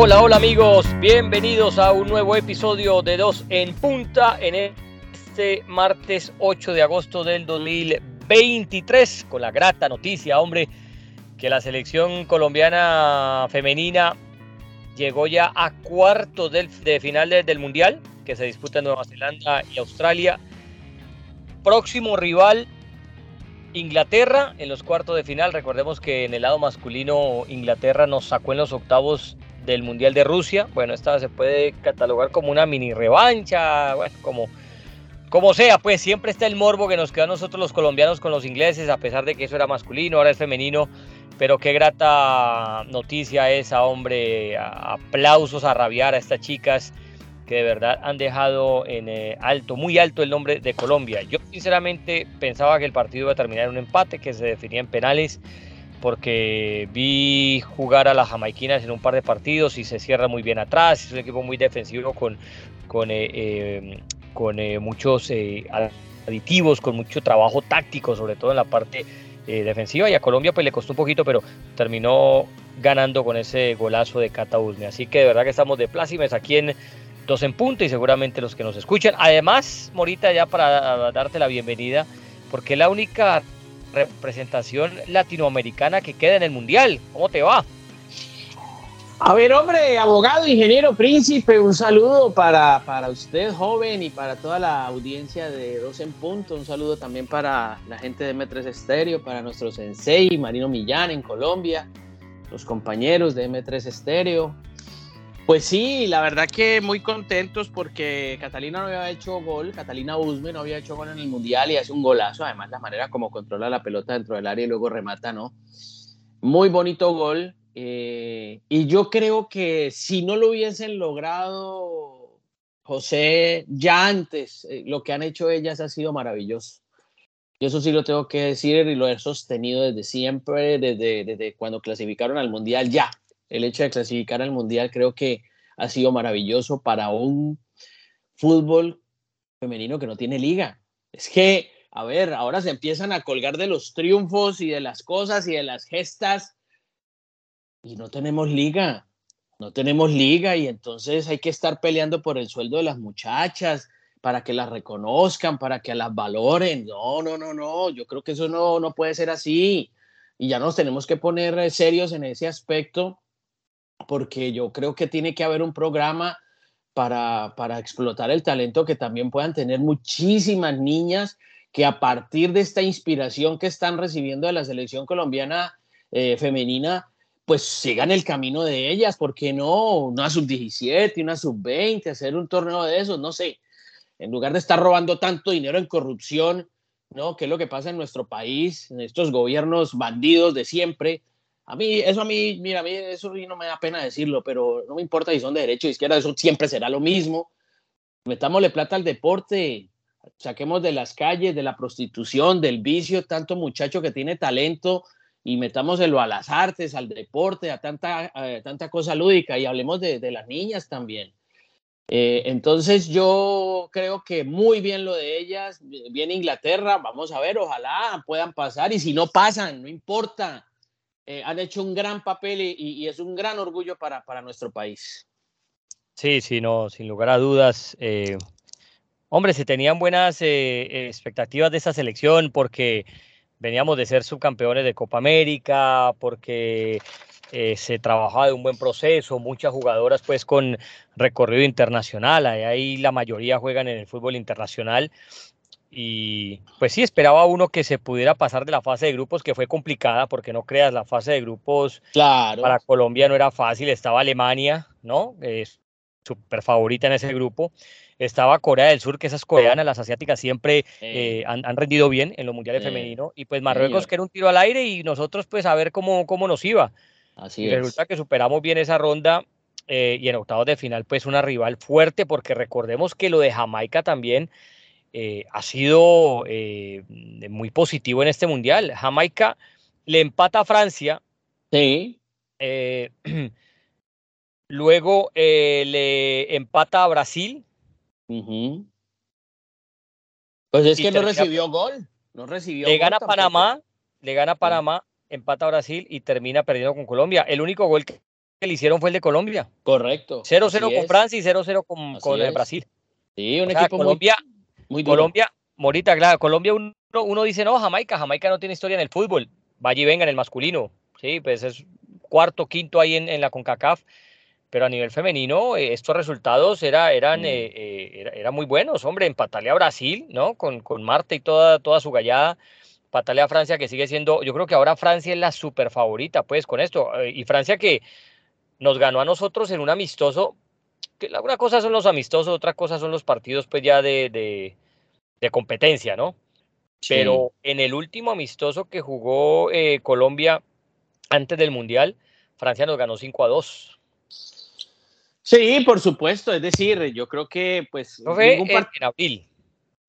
Hola, hola amigos, bienvenidos a un nuevo episodio de Dos en Punta en este martes 8 de agosto del 2023 con la grata noticia, hombre, que la selección colombiana femenina llegó ya a cuartos del, de final del Mundial que se disputa en Nueva Zelanda y Australia. Próximo rival Inglaterra en los cuartos de final. Recordemos que en el lado masculino Inglaterra nos sacó en los octavos del Mundial de Rusia. Bueno, esta se puede catalogar como una mini revancha, bueno, como, como sea, pues siempre está el morbo que nos queda a nosotros los colombianos con los ingleses, a pesar de que eso era masculino, ahora es femenino. Pero qué grata noticia esa, hombre. Aplausos a rabiar a estas chicas que de verdad han dejado en eh, alto, muy alto el nombre de Colombia. Yo sinceramente pensaba que el partido iba a terminar en un empate, que se definía en penales, porque vi jugar a las jamaiquinas en un par de partidos y se cierra muy bien atrás, es un equipo muy defensivo con, con, eh, eh, con muchos aditivos, con mucho trabajo táctico, sobre todo en la parte defensiva, y a Colombia pues le costó un poquito, pero terminó ganando con ese golazo de Cata Así que de verdad que estamos de plácimes aquí en dos en punto y seguramente los que nos escuchan. Además, Morita, ya para darte la bienvenida, porque la única representación latinoamericana que queda en el Mundial. ¿Cómo te va? A ver, hombre, abogado, ingeniero, príncipe, un saludo para, para usted, joven, y para toda la audiencia de Dos en Punto. Un saludo también para la gente de M3 Estéreo, para nuestro sensei, Marino Millán, en Colombia, los compañeros de M3 Estéreo, pues sí, la verdad que muy contentos porque Catalina no había hecho gol, Catalina Usme no había hecho gol en el Mundial y hace un golazo, además la manera como controla la pelota dentro del área y luego remata, ¿no? Muy bonito gol. Eh, y yo creo que si no lo hubiesen logrado, José, ya antes, eh, lo que han hecho ellas ha sido maravilloso. Y eso sí lo tengo que decir y lo he sostenido desde siempre, desde, desde cuando clasificaron al Mundial, ya el hecho de clasificar al Mundial creo que ha sido maravilloso para un fútbol femenino que no tiene liga. Es que, a ver, ahora se empiezan a colgar de los triunfos y de las cosas y de las gestas y no tenemos liga. No tenemos liga y entonces hay que estar peleando por el sueldo de las muchachas para que las reconozcan, para que las valoren. No, no, no, no. Yo creo que eso no, no puede ser así. Y ya nos tenemos que poner eh, serios en ese aspecto porque yo creo que tiene que haber un programa para, para explotar el talento que también puedan tener muchísimas niñas que a partir de esta inspiración que están recibiendo de la selección colombiana eh, femenina, pues sigan el camino de ellas, ¿por qué no? Una sub-17, una sub-20, hacer un torneo de esos, no sé, en lugar de estar robando tanto dinero en corrupción, ¿no? Que es lo que pasa en nuestro país, en estos gobiernos bandidos de siempre, a mí, eso a mí, mira, a mí eso no me da pena decirlo, pero no me importa si son de derecha o izquierda, eso siempre será lo mismo. Metámosle plata al deporte, saquemos de las calles, de la prostitución, del vicio, tanto muchacho que tiene talento y metámoselo a las artes, al deporte, a tanta, tanta cosa lúdica y hablemos de, de las niñas también. Eh, entonces yo creo que muy bien lo de ellas, bien Inglaterra, vamos a ver, ojalá puedan pasar y si no pasan, no importa eh, han hecho un gran papel y, es un gran orgullo para, para, nuestro país. Sí, sí, no, sin lugar a dudas. Eh, hombre, se tenían buenas eh, expectativas de esta selección porque veníamos de ser subcampeones de Copa América, porque se trabajaba de un buen proceso, muchas jugadoras pues con recorrido internacional, ahí la mayoría juegan en el fútbol internacional y pues sí, esperaba uno que se pudiera pasar de la fase de grupos, que fue complicada, porque no creas, la fase de grupos claro. para Colombia no era fácil. Estaba Alemania, ¿no? Es súper favorita en ese grupo. Estaba Corea del Sur, que esas coreanas, las asiáticas, siempre eh, han, rendido bien en los mundiales femeninos. Y pues Marruecos, que era un tiro al aire, y nosotros, pues, a ver cómo, cómo nos iba. Así y resulta que superamos bien esa ronda. Eh, y en octavos de final, pues, una rival fuerte, porque recordemos que lo de Jamaica también eh, ha sido eh, muy positivo en este mundial. Jamaica le empata a Francia. Sí. Eh, luego le empata a Brasil. Pues es que no recibió gol. No recibió le gana Panamá, le gana Panamá, empata a Brasil y termina perdiendo con Colombia. El único gol que le hicieron fue el de Colombia. Correcto. 0-0 con Francia y 0-0 con, con Brasil. Sí, un equipo Colombia, muy, Colombia, Morita, claro, Colombia uno, uno, dice, no, Jamaica, Jamaica no tiene historia en el fútbol. Vaya y venga en el masculino. Sí, pues es cuarto, quinto ahí en, en la CONCACAF pero a nivel femenino eh, estos resultados era, eran, mm. eh, eh, era, muy buenos, hombre, empatarle a Brasil, ¿no? Con, con Marta y toda, toda su gallada, empatarle a Francia que sigue siendo, yo creo que ahora Francia es la super favorita, pues, con esto, y Francia que nos ganó a nosotros en un amistoso, que una cosa son los amistosos, otra cosa son los partidos, pues, ya de, de, competencia, ¿no? Pero en el último amistoso que jugó Colombia antes del Mundial, Francia nos ganó 5 a 2. Sí, por supuesto. Es decir, yo creo que pues ningún en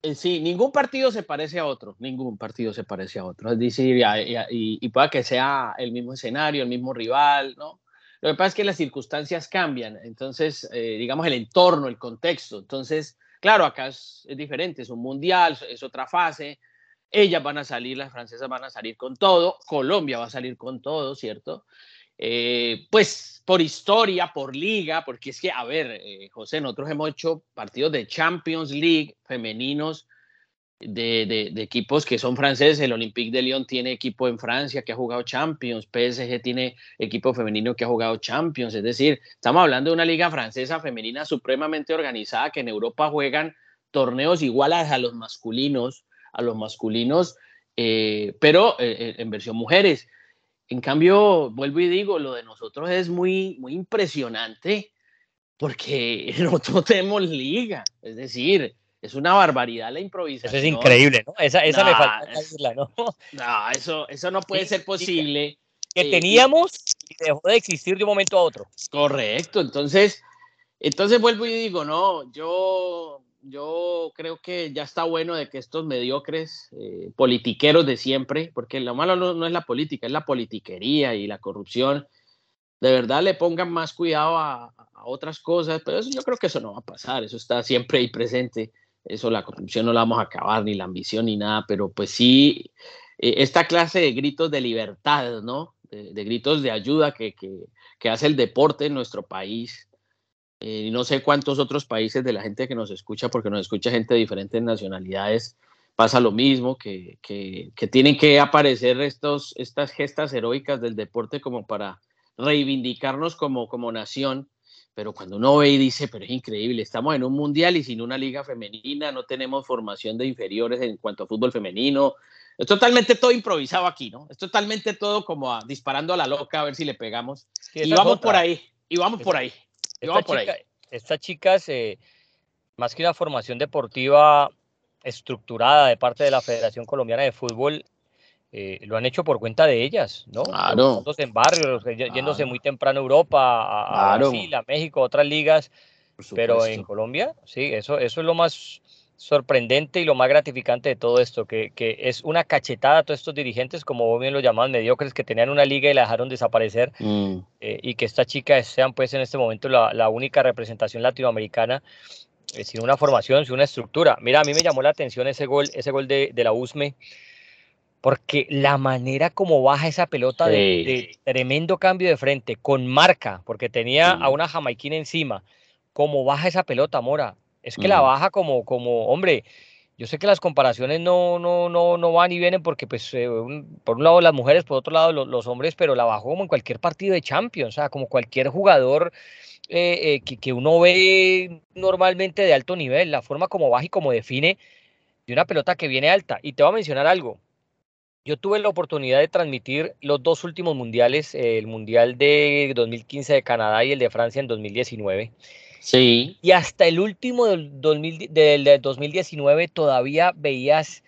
eh, Sí, ningún partido se parece a otro, ningún partido se parece a otro. Es decir, y, y, pueda que sea el mismo escenario, el mismo rival, ¿no? Lo que pasa es que las circunstancias cambian, entonces, eh, digamos, el entorno, el contexto. Entonces, claro, acá es, diferente, es un mundial, es otra fase. Ellas van a salir, las francesas van a salir con todo, Colombia va a salir con todo, ¿cierto? Eh, pues por historia, por liga, porque es que, a ver, eh, José, nosotros hemos hecho partidos de Champions League femeninos de, equipos que son franceses. El Olympique de Lyon tiene equipo en Francia que ha jugado Champions, PSG tiene equipo femenino que ha jugado Champions. Es decir, estamos hablando de una liga francesa femenina supremamente organizada que en Europa juegan torneos iguales a los masculinos, a los masculinos, eh, pero en versión mujeres. En cambio, vuelvo y digo, lo de nosotros es muy, muy impresionante porque nosotros tenemos liga, es decir, es una barbaridad la improvisación. Eso es increíble, ¿no? Esa, esa me falta ¿no? No, eso, eso no puede ser posible. Que eh, teníamos y dejó de existir de un momento a otro. Correcto, entonces, entonces vuelvo y digo, no, yo yo creo que ya está bueno de que estos mediocres eh, politiqueros de siempre, porque lo malo no, es la política, es la politiquería y la corrupción, de verdad le pongan más cuidado a, otras cosas, pero eso, yo creo que eso no va a pasar, eso está siempre ahí presente, eso la corrupción no la vamos a acabar, ni la ambición ni nada, pero pues sí, eh, esta clase de gritos de libertad, ¿no? De, gritos de ayuda que, que, que hace el deporte en nuestro país, eh, no sé cuántos otros países de la gente que nos escucha, porque nos escucha gente de diferentes nacionalidades, pasa lo mismo, que, que, tienen que aparecer estos, estas gestas heroicas del deporte como para reivindicarnos como, como nación. Pero cuando uno ve y dice, pero es increíble, estamos en un mundial y sin una liga femenina, no tenemos formación de inferiores en cuanto a fútbol femenino. Es totalmente todo improvisado aquí, ¿no? Es totalmente todo como disparando a la loca a ver si le pegamos. y vamos por ahí, y vamos por ahí. Estas chicas, eh, más que una formación deportiva estructurada de parte de la Federación Colombiana de Fútbol, eh, lo han hecho por cuenta de ellas, ¿no? Claro. en barrios, yéndose muy temprano a Europa, a, Brasil, a México, a otras ligas. Pero en Colombia, sí, eso, eso es lo más sorprendente y lo más gratificante de todo esto, que, que, es una cachetada a todos estos dirigentes, como bien lo llamaban mediocres, que tenían una liga y la dejaron desaparecer, mm. eh, y que estas chicas sean pues en este momento la, la única representación latinoamericana eh, sin una formación, sin una estructura. Mira, a mí me llamó la atención ese gol, ese gol de, de la USME, porque la manera como baja esa pelota de, tremendo cambio de frente, con marca, porque tenía a una jamaiquina encima, como baja esa pelota, Mora, es que la baja como, como, hombre, yo sé que las comparaciones no, no, no, no van y vienen porque, pues, eh, por un lado las mujeres, por otro lado los, hombres, pero la bajó como en cualquier partido de Champions, o sea, como cualquier jugador eh, eh, que, que, uno ve normalmente de alto nivel, la forma como baja y como define de una pelota que viene alta. Y te voy a mencionar algo. Yo tuve la oportunidad de transmitir los dos últimos mundiales, el mundial de 2015 de Canadá y el de Francia en 2019. Sí. Y hasta el último del, 2019 todavía veías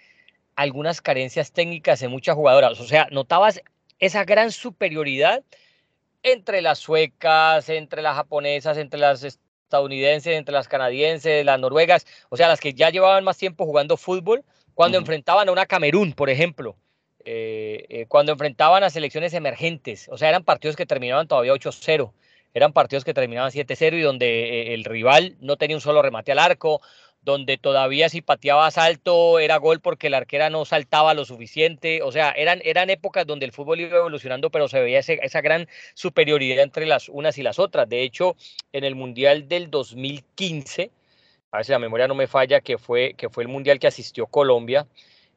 algunas carencias técnicas en muchas jugadoras. O sea, notabas esa gran superioridad entre las suecas, entre las japonesas, entre las estadounidenses, entre las canadienses, las noruegas, o sea, las que ya llevaban más tiempo jugando fútbol, cuando enfrentaban a una Camerún, por ejemplo, eh, eh, cuando enfrentaban a selecciones emergentes, o sea, eran partidos que terminaban todavía 8-0 eran partidos que terminaban 7-0 y donde eh, el rival no tenía un solo remate al arco, donde todavía si pateabas alto era gol porque la arquera no saltaba lo suficiente. O sea, eran, eran épocas donde el fútbol iba evolucionando, pero se veía esa gran superioridad entre las unas y las otras. De hecho, en el Mundial del 2015, a ver si la memoria no me falla, que fue, que fue el Mundial que asistió Colombia,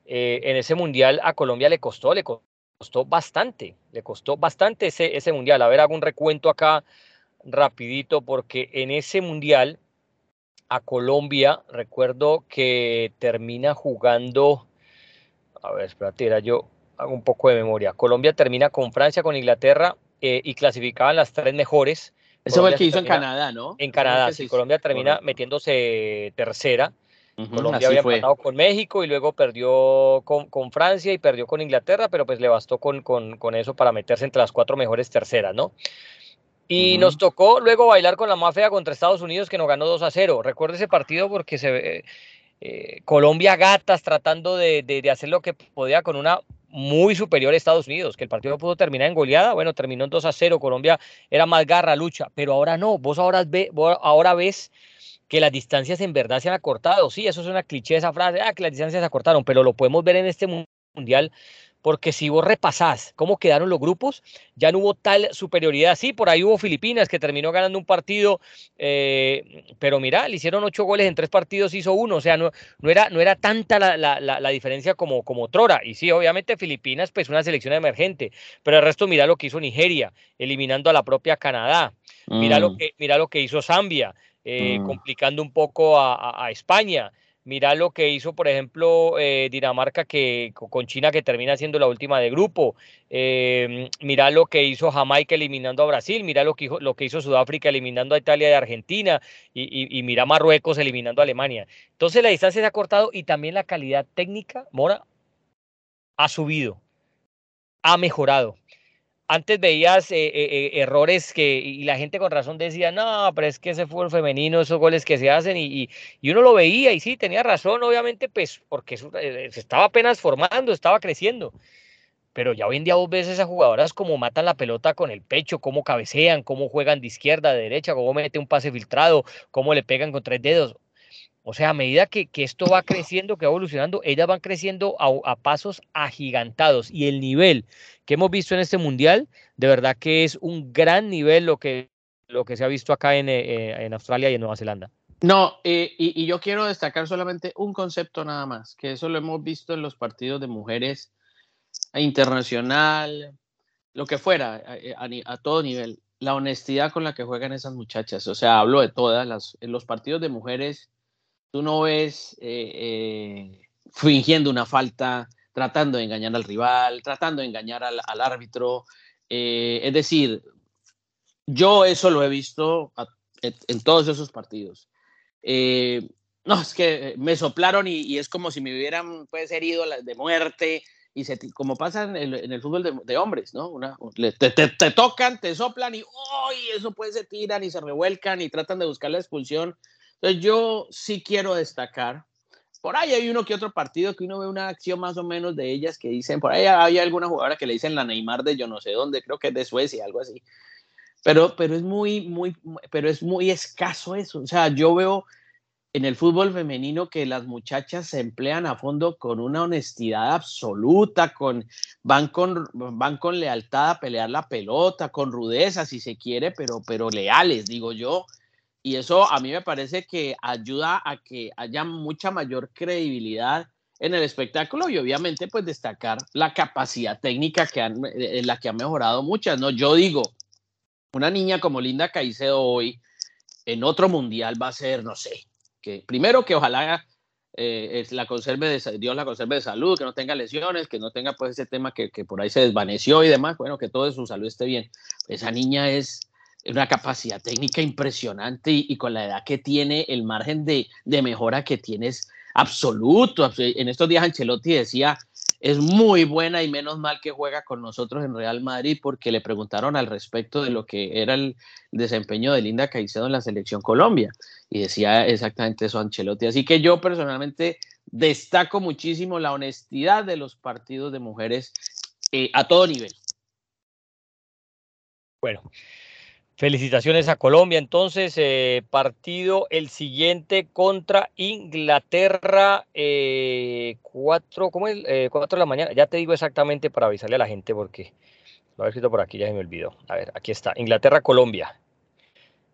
eh, en ese Mundial a Colombia le costó, le costó bastante, le costó bastante ese, ese Mundial. A ver, hago un recuento acá rapidito, porque en ese Mundial a Colombia. Recuerdo que termina jugando, a ver, espérate, era yo hago un poco de memoria. Colombia termina con Francia, con Inglaterra eh, y clasificaban las tres mejores. Eso fue el que hizo en Canadá, ¿no? En Canadá, sí. Colombia termina metiéndose tercera. Colombia había empatado con México y luego perdió con, con, Francia y perdió con Inglaterra, pero pues le bastó con, con, con eso para meterse entre las cuatro mejores terceras, ¿no? Y nos tocó luego bailar con la mafia contra Estados Unidos que nos ganó 2 a 0. Recuerdo ese partido porque se ve eh, Colombia gatas tratando de, de, hacer lo que podía con una muy superior a Estados Unidos, que el partido pudo terminar en goleada, bueno, terminó en 2 a 0, Colombia era más garra, lucha, pero ahora no, vos ahora, ve, vos ahora ves que las distancias en verdad se han acortado, sí, eso es una cliché esa frase, ah, que las distancias se acortaron, pero lo podemos ver en este mundial porque si vos repasás cómo quedaron los grupos, ya no hubo tal superioridad. Sí, por ahí hubo Filipinas que terminó ganando un partido, eh, pero mira, le hicieron ocho goles en tres partidos, hizo uno, o sea, no, no, era, no era tanta la, la, la, diferencia como, como Trora. Y sí, obviamente Filipinas, pues una selección emergente, pero el resto mira lo que hizo Nigeria, eliminando a la propia Canadá. Mira, lo, mm. que, mira lo que hizo Zambia, eh, mm. complicando un poco a, a, a España. Mira lo que hizo, por ejemplo, eh, Dinamarca que, con China, que termina siendo la última de grupo. Eh, mira lo que hizo Jamaica eliminando a Brasil. Mira lo que, hizo, lo que hizo Sudáfrica eliminando a Italia y Argentina. Y, y, mira Marruecos eliminando a Alemania. Entonces la distancia se ha cortado y también la calidad técnica, Mora, ha subido, ha mejorado antes veías eh, eh, eh, errores que, y la gente con razón decía, no, pero es que ese fútbol femenino, esos goles que se hacen, y, y, uno lo veía y sí, tenía razón, obviamente, pues porque se estaba apenas formando, estaba creciendo. Pero ya hoy en día vos ves esas jugadoras como matan la pelota con el pecho, cómo cabecean, cómo juegan de izquierda a derecha, cómo mete un pase filtrado, cómo le pegan con tres dedos. O sea, a medida que, que esto va creciendo, que va evolucionando, ellas van creciendo a, pasos agigantados y el nivel que hemos visto en este mundial, de verdad que es un gran nivel lo que, lo que se ha visto acá en, eh, en Australia y en Nueva Zelanda. No, eh, y, yo quiero destacar solamente un concepto nada más, que eso lo hemos visto en los partidos de mujeres internacional, lo que fuera, a, a, a todo nivel, la honestidad con la que juegan esas muchachas. O sea, hablo de todas las, en los partidos de mujeres, tú no ves eh, eh, fingiendo una falta, tratando de engañar al rival, tratando de engañar al, árbitro. Eh, es decir, yo eso lo he visto en todos esos partidos. Eh, no, es que me soplaron y, es como si me hubieran pues, herido de muerte, y se, como pasa en el, fútbol de, hombres, ¿no? Una, te, te, tocan, te soplan y ¡oh! eso pues se tiran y se revuelcan y tratan de buscar la expulsión. Yo sí quiero destacar por ahí hay uno que otro partido que uno ve una acción más o menos de ellas que dicen, por ahí hay alguna jugadora que le dicen la Neymar de yo no sé dónde, creo que es de Suecia, algo así. Pero, pero es muy, muy, pero es muy escaso eso. O sea, yo veo en el fútbol femenino que las muchachas se emplean a fondo con una honestidad absoluta, con, van, con, van con lealtad a pelear la pelota, con rudeza si se quiere, pero, pero leales, digo yo. Y eso a mí me parece que ayuda a que haya mucha mayor credibilidad en el espectáculo y obviamente pues destacar la capacidad técnica que han, en la que ha mejorado muchas, ¿no? Yo digo, una niña como Linda Caicedo hoy en otro mundial va a ser, no sé, que primero que ojalá eh, la de, Dios la conserve de salud, que no tenga lesiones, que no tenga pues ese tema que, que por ahí se desvaneció y demás, bueno, que todo su salud esté bien. Esa niña es una capacidad técnica impresionante y, con la edad que tiene, el margen de, de mejora que tiene es absoluto. En estos días Ancelotti decía, es muy buena y menos mal que juega con nosotros en Real Madrid porque le preguntaron al respecto de lo que era el desempeño de Linda Caicedo en la selección Colombia y decía exactamente eso Ancelotti. Así que yo personalmente destaco muchísimo la honestidad de los partidos de mujeres eh, a todo nivel. Bueno, Felicitaciones a Colombia. Entonces, eh, partido el siguiente contra Inglaterra, eh, cuatro, ¿cómo es? Eh, de la mañana. Ya te digo exactamente para avisarle a la gente porque lo había escrito por aquí, ya se me olvidó. A ver, aquí está. Inglaterra, Colombia.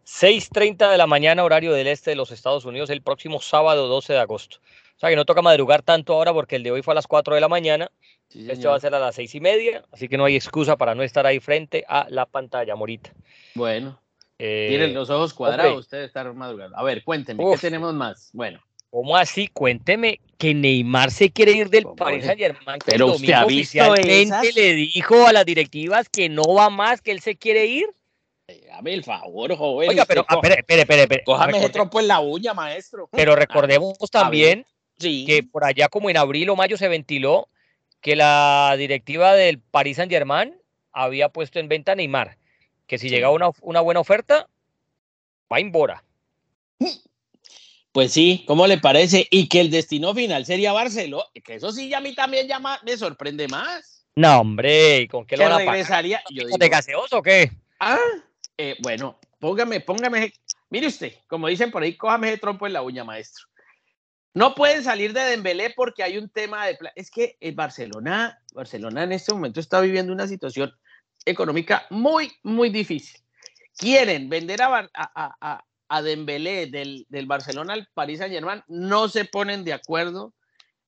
6.30 de la mañana, horario del este de los Estados Unidos, el próximo sábado 12 de agosto. O sea que no toca madrugar tanto ahora porque el de hoy fue a las 4 de la mañana. Sí, este va a ser a las seis y media, así que no hay excusa para no estar ahí frente a la pantalla, Morita. Bueno, eh, tienen los ojos cuadrados, ustedes están madrugando. A ver, cuénteme, ¿qué tenemos más? Bueno. ¿Cómo así? Cuénteme que Neymar se quiere ir del Paris Saint Germain. Pero usted ha visto oficialmente le dijo a las directivas que no va más, que él se quiere ir. Dame el favor, joven. Oiga, pero, espere, espere, espere. Cójame ese trompo en la uña, maestro. Pero recordemos también que por allá como en abril o mayo se ventiló que la directiva del Paris Saint Germain había puesto en venta a Neymar, que si llegaba una, una buena oferta, va en Bora. Pues sí, ¿cómo le parece? Y que el destino final sería Barcelona, que eso sí a mí también llama, me sorprende más. No, hombre, ¿con qué lo van a regresaría? Yo ¿De gaseoso o qué? Ah, eh, bueno, póngame, póngame, mire usted, como dicen por ahí, cójame ese trompo en la uña, maestro. No pueden salir de Dembélé porque hay un tema de... Es que el Barcelona, Barcelona en este momento está viviendo una situación económica muy, muy difícil. Quieren vender a, a, a, Dembélé del, del, Barcelona al Paris Saint Germain, no se ponen de acuerdo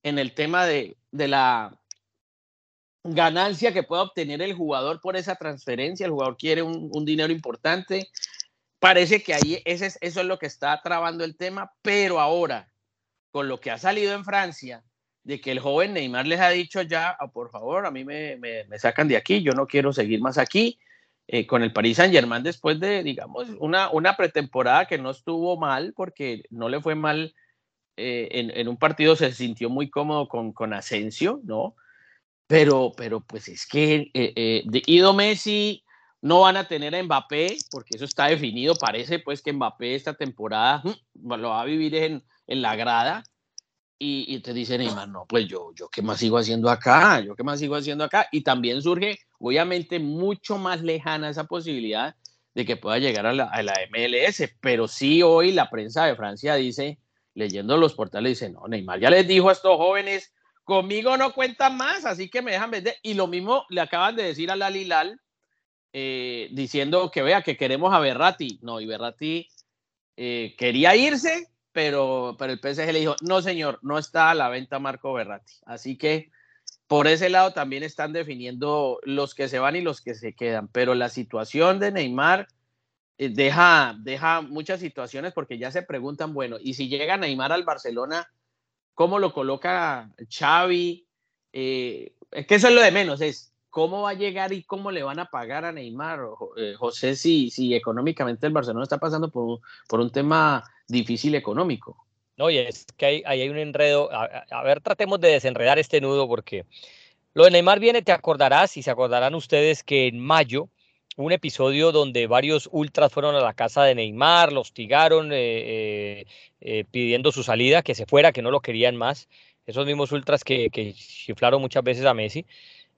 en el tema de, de la ganancia que pueda obtener el jugador por esa transferencia. El jugador quiere un, un dinero importante. Parece que ahí ese, eso es lo que está trabando el tema, pero ahora con lo que ha salido en Francia, de que el joven Neymar les ha dicho ya, oh, por favor, a mí me, me, sacan de aquí, yo no quiero seguir más aquí, eh, con el Paris Saint Germain después de, digamos, una, una pretemporada que no estuvo mal, porque no le fue mal eh, en, en, un partido, se sintió muy cómodo con, con Asensio, ¿no? Pero, pero pues es que eh, de Ido Messi no van a tener a Mbappé, porque eso está definido, parece pues que Mbappé esta temporada lo va a vivir en en la grada y, te dicen, Neymar, no, pues yo, yo qué más sigo haciendo acá, yo qué más sigo haciendo acá. Y también surge, obviamente, mucho más lejana esa posibilidad de que pueda llegar a la, a la MLS, pero sí hoy la prensa de Francia dice, leyendo los portales, dice, no, Neymar ya les dijo a estos jóvenes, conmigo no cuentan más, así que me dejan vender. Y lo mismo le acaban de decir a Lalilal, eh, diciendo que vea que queremos a Berratti. No, y Berratti eh, quería irse, pero, pero el PSG le dijo, no señor, no está a la venta Marco Berratti. Así que por ese lado también están definiendo los que se van y los que se quedan. Pero la situación de Neymar eh, deja, deja muchas situaciones porque ya se preguntan, bueno, y si llega Neymar al Barcelona, ¿cómo lo coloca Xavi? Es que eso es lo de menos, es cómo va a llegar y cómo le van a pagar a Neymar, eh, José, si, si económicamente el Barcelona está pasando por, por un tema difícil económico. No, y es que ahí hay, un enredo. A, ver, tratemos de desenredar este nudo porque lo de Neymar viene, te acordarás y se acordarán ustedes que en mayo un episodio donde varios ultras fueron a la casa de Neymar, lo hostigaron eh, eh, eh, pidiendo su salida, que se fuera, que no lo querían más. Esos mismos ultras que, que chiflaron muchas veces a Messi.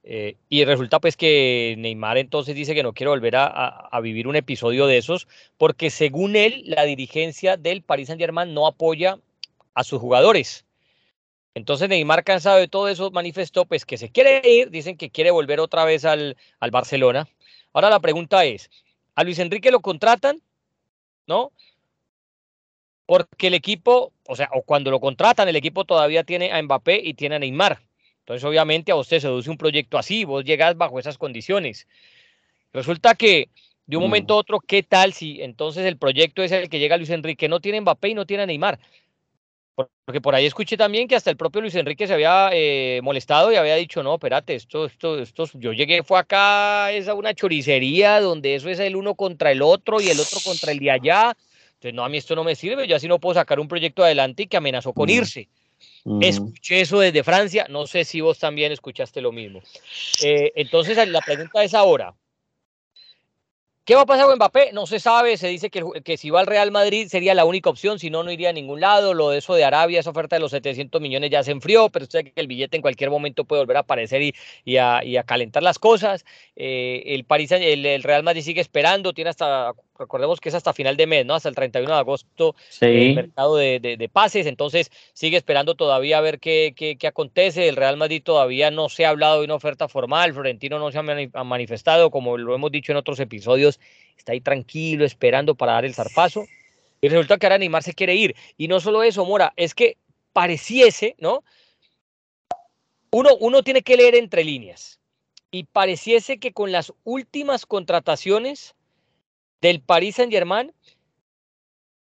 Eh, y resulta pues que Neymar entonces dice que no quiere volver a, vivir un episodio de esos porque según él la dirigencia del Paris Saint Germain no apoya a sus jugadores. Entonces Neymar cansado de todo eso manifestó pues que se quiere ir, dicen que quiere volver otra vez al, al Barcelona. Ahora la pregunta es, ¿a Luis Enrique lo contratan? ¿No? Porque el equipo, o sea, o cuando lo contratan, el equipo todavía tiene a Mbappé y tiene a Neymar. Entonces, obviamente, a usted seduce un proyecto así, vos llegas bajo esas condiciones. Resulta que de un momento a otro, ¿qué tal si entonces el proyecto es el que llega Luis Enrique? No tiene Mbappé y no tiene Neymar. Porque por ahí escuché también que hasta el propio Luis Enrique se había eh, molestado y había dicho, no, espérate, esto, esto, esto, yo llegué, fue acá, es a una choricería donde eso es el uno contra el otro y el otro contra el de allá. Entonces, no, a mí esto no me sirve, yo así no puedo sacar un proyecto adelante y que amenazó con irse. Escuché eso desde Francia, no sé si vos también escuchaste lo mismo. Eh, entonces, la pregunta es ahora, ¿Qué va a pasar con Mbappé? No se sabe, se dice que, que, si va al Real Madrid sería la única opción, si no, no iría a ningún lado. Lo de eso de Arabia, esa oferta de los 700 millones ya se enfrió, pero usted sabe que el billete en cualquier momento puede volver a aparecer y, y, a, calentar las cosas. Eh, el, París, el, el, Real Madrid sigue esperando, tiene hasta, recordemos que es hasta final de mes, ¿no? Hasta el 31 de agosto sí. el mercado de, de, de, pases, entonces sigue esperando todavía a ver qué, qué, qué, acontece. El Real Madrid todavía no se ha hablado de una oferta formal, Florentino no se ha manifestado, como lo hemos dicho en otros episodios está ahí tranquilo, esperando para dar el zarpazo. Y resulta que ahora Neymar se quiere ir. Y no solo eso, Mora, es que pareciese, ¿no? Uno, uno tiene que leer entre líneas. Y pareciese que con las últimas contrataciones del Paris Saint Germain,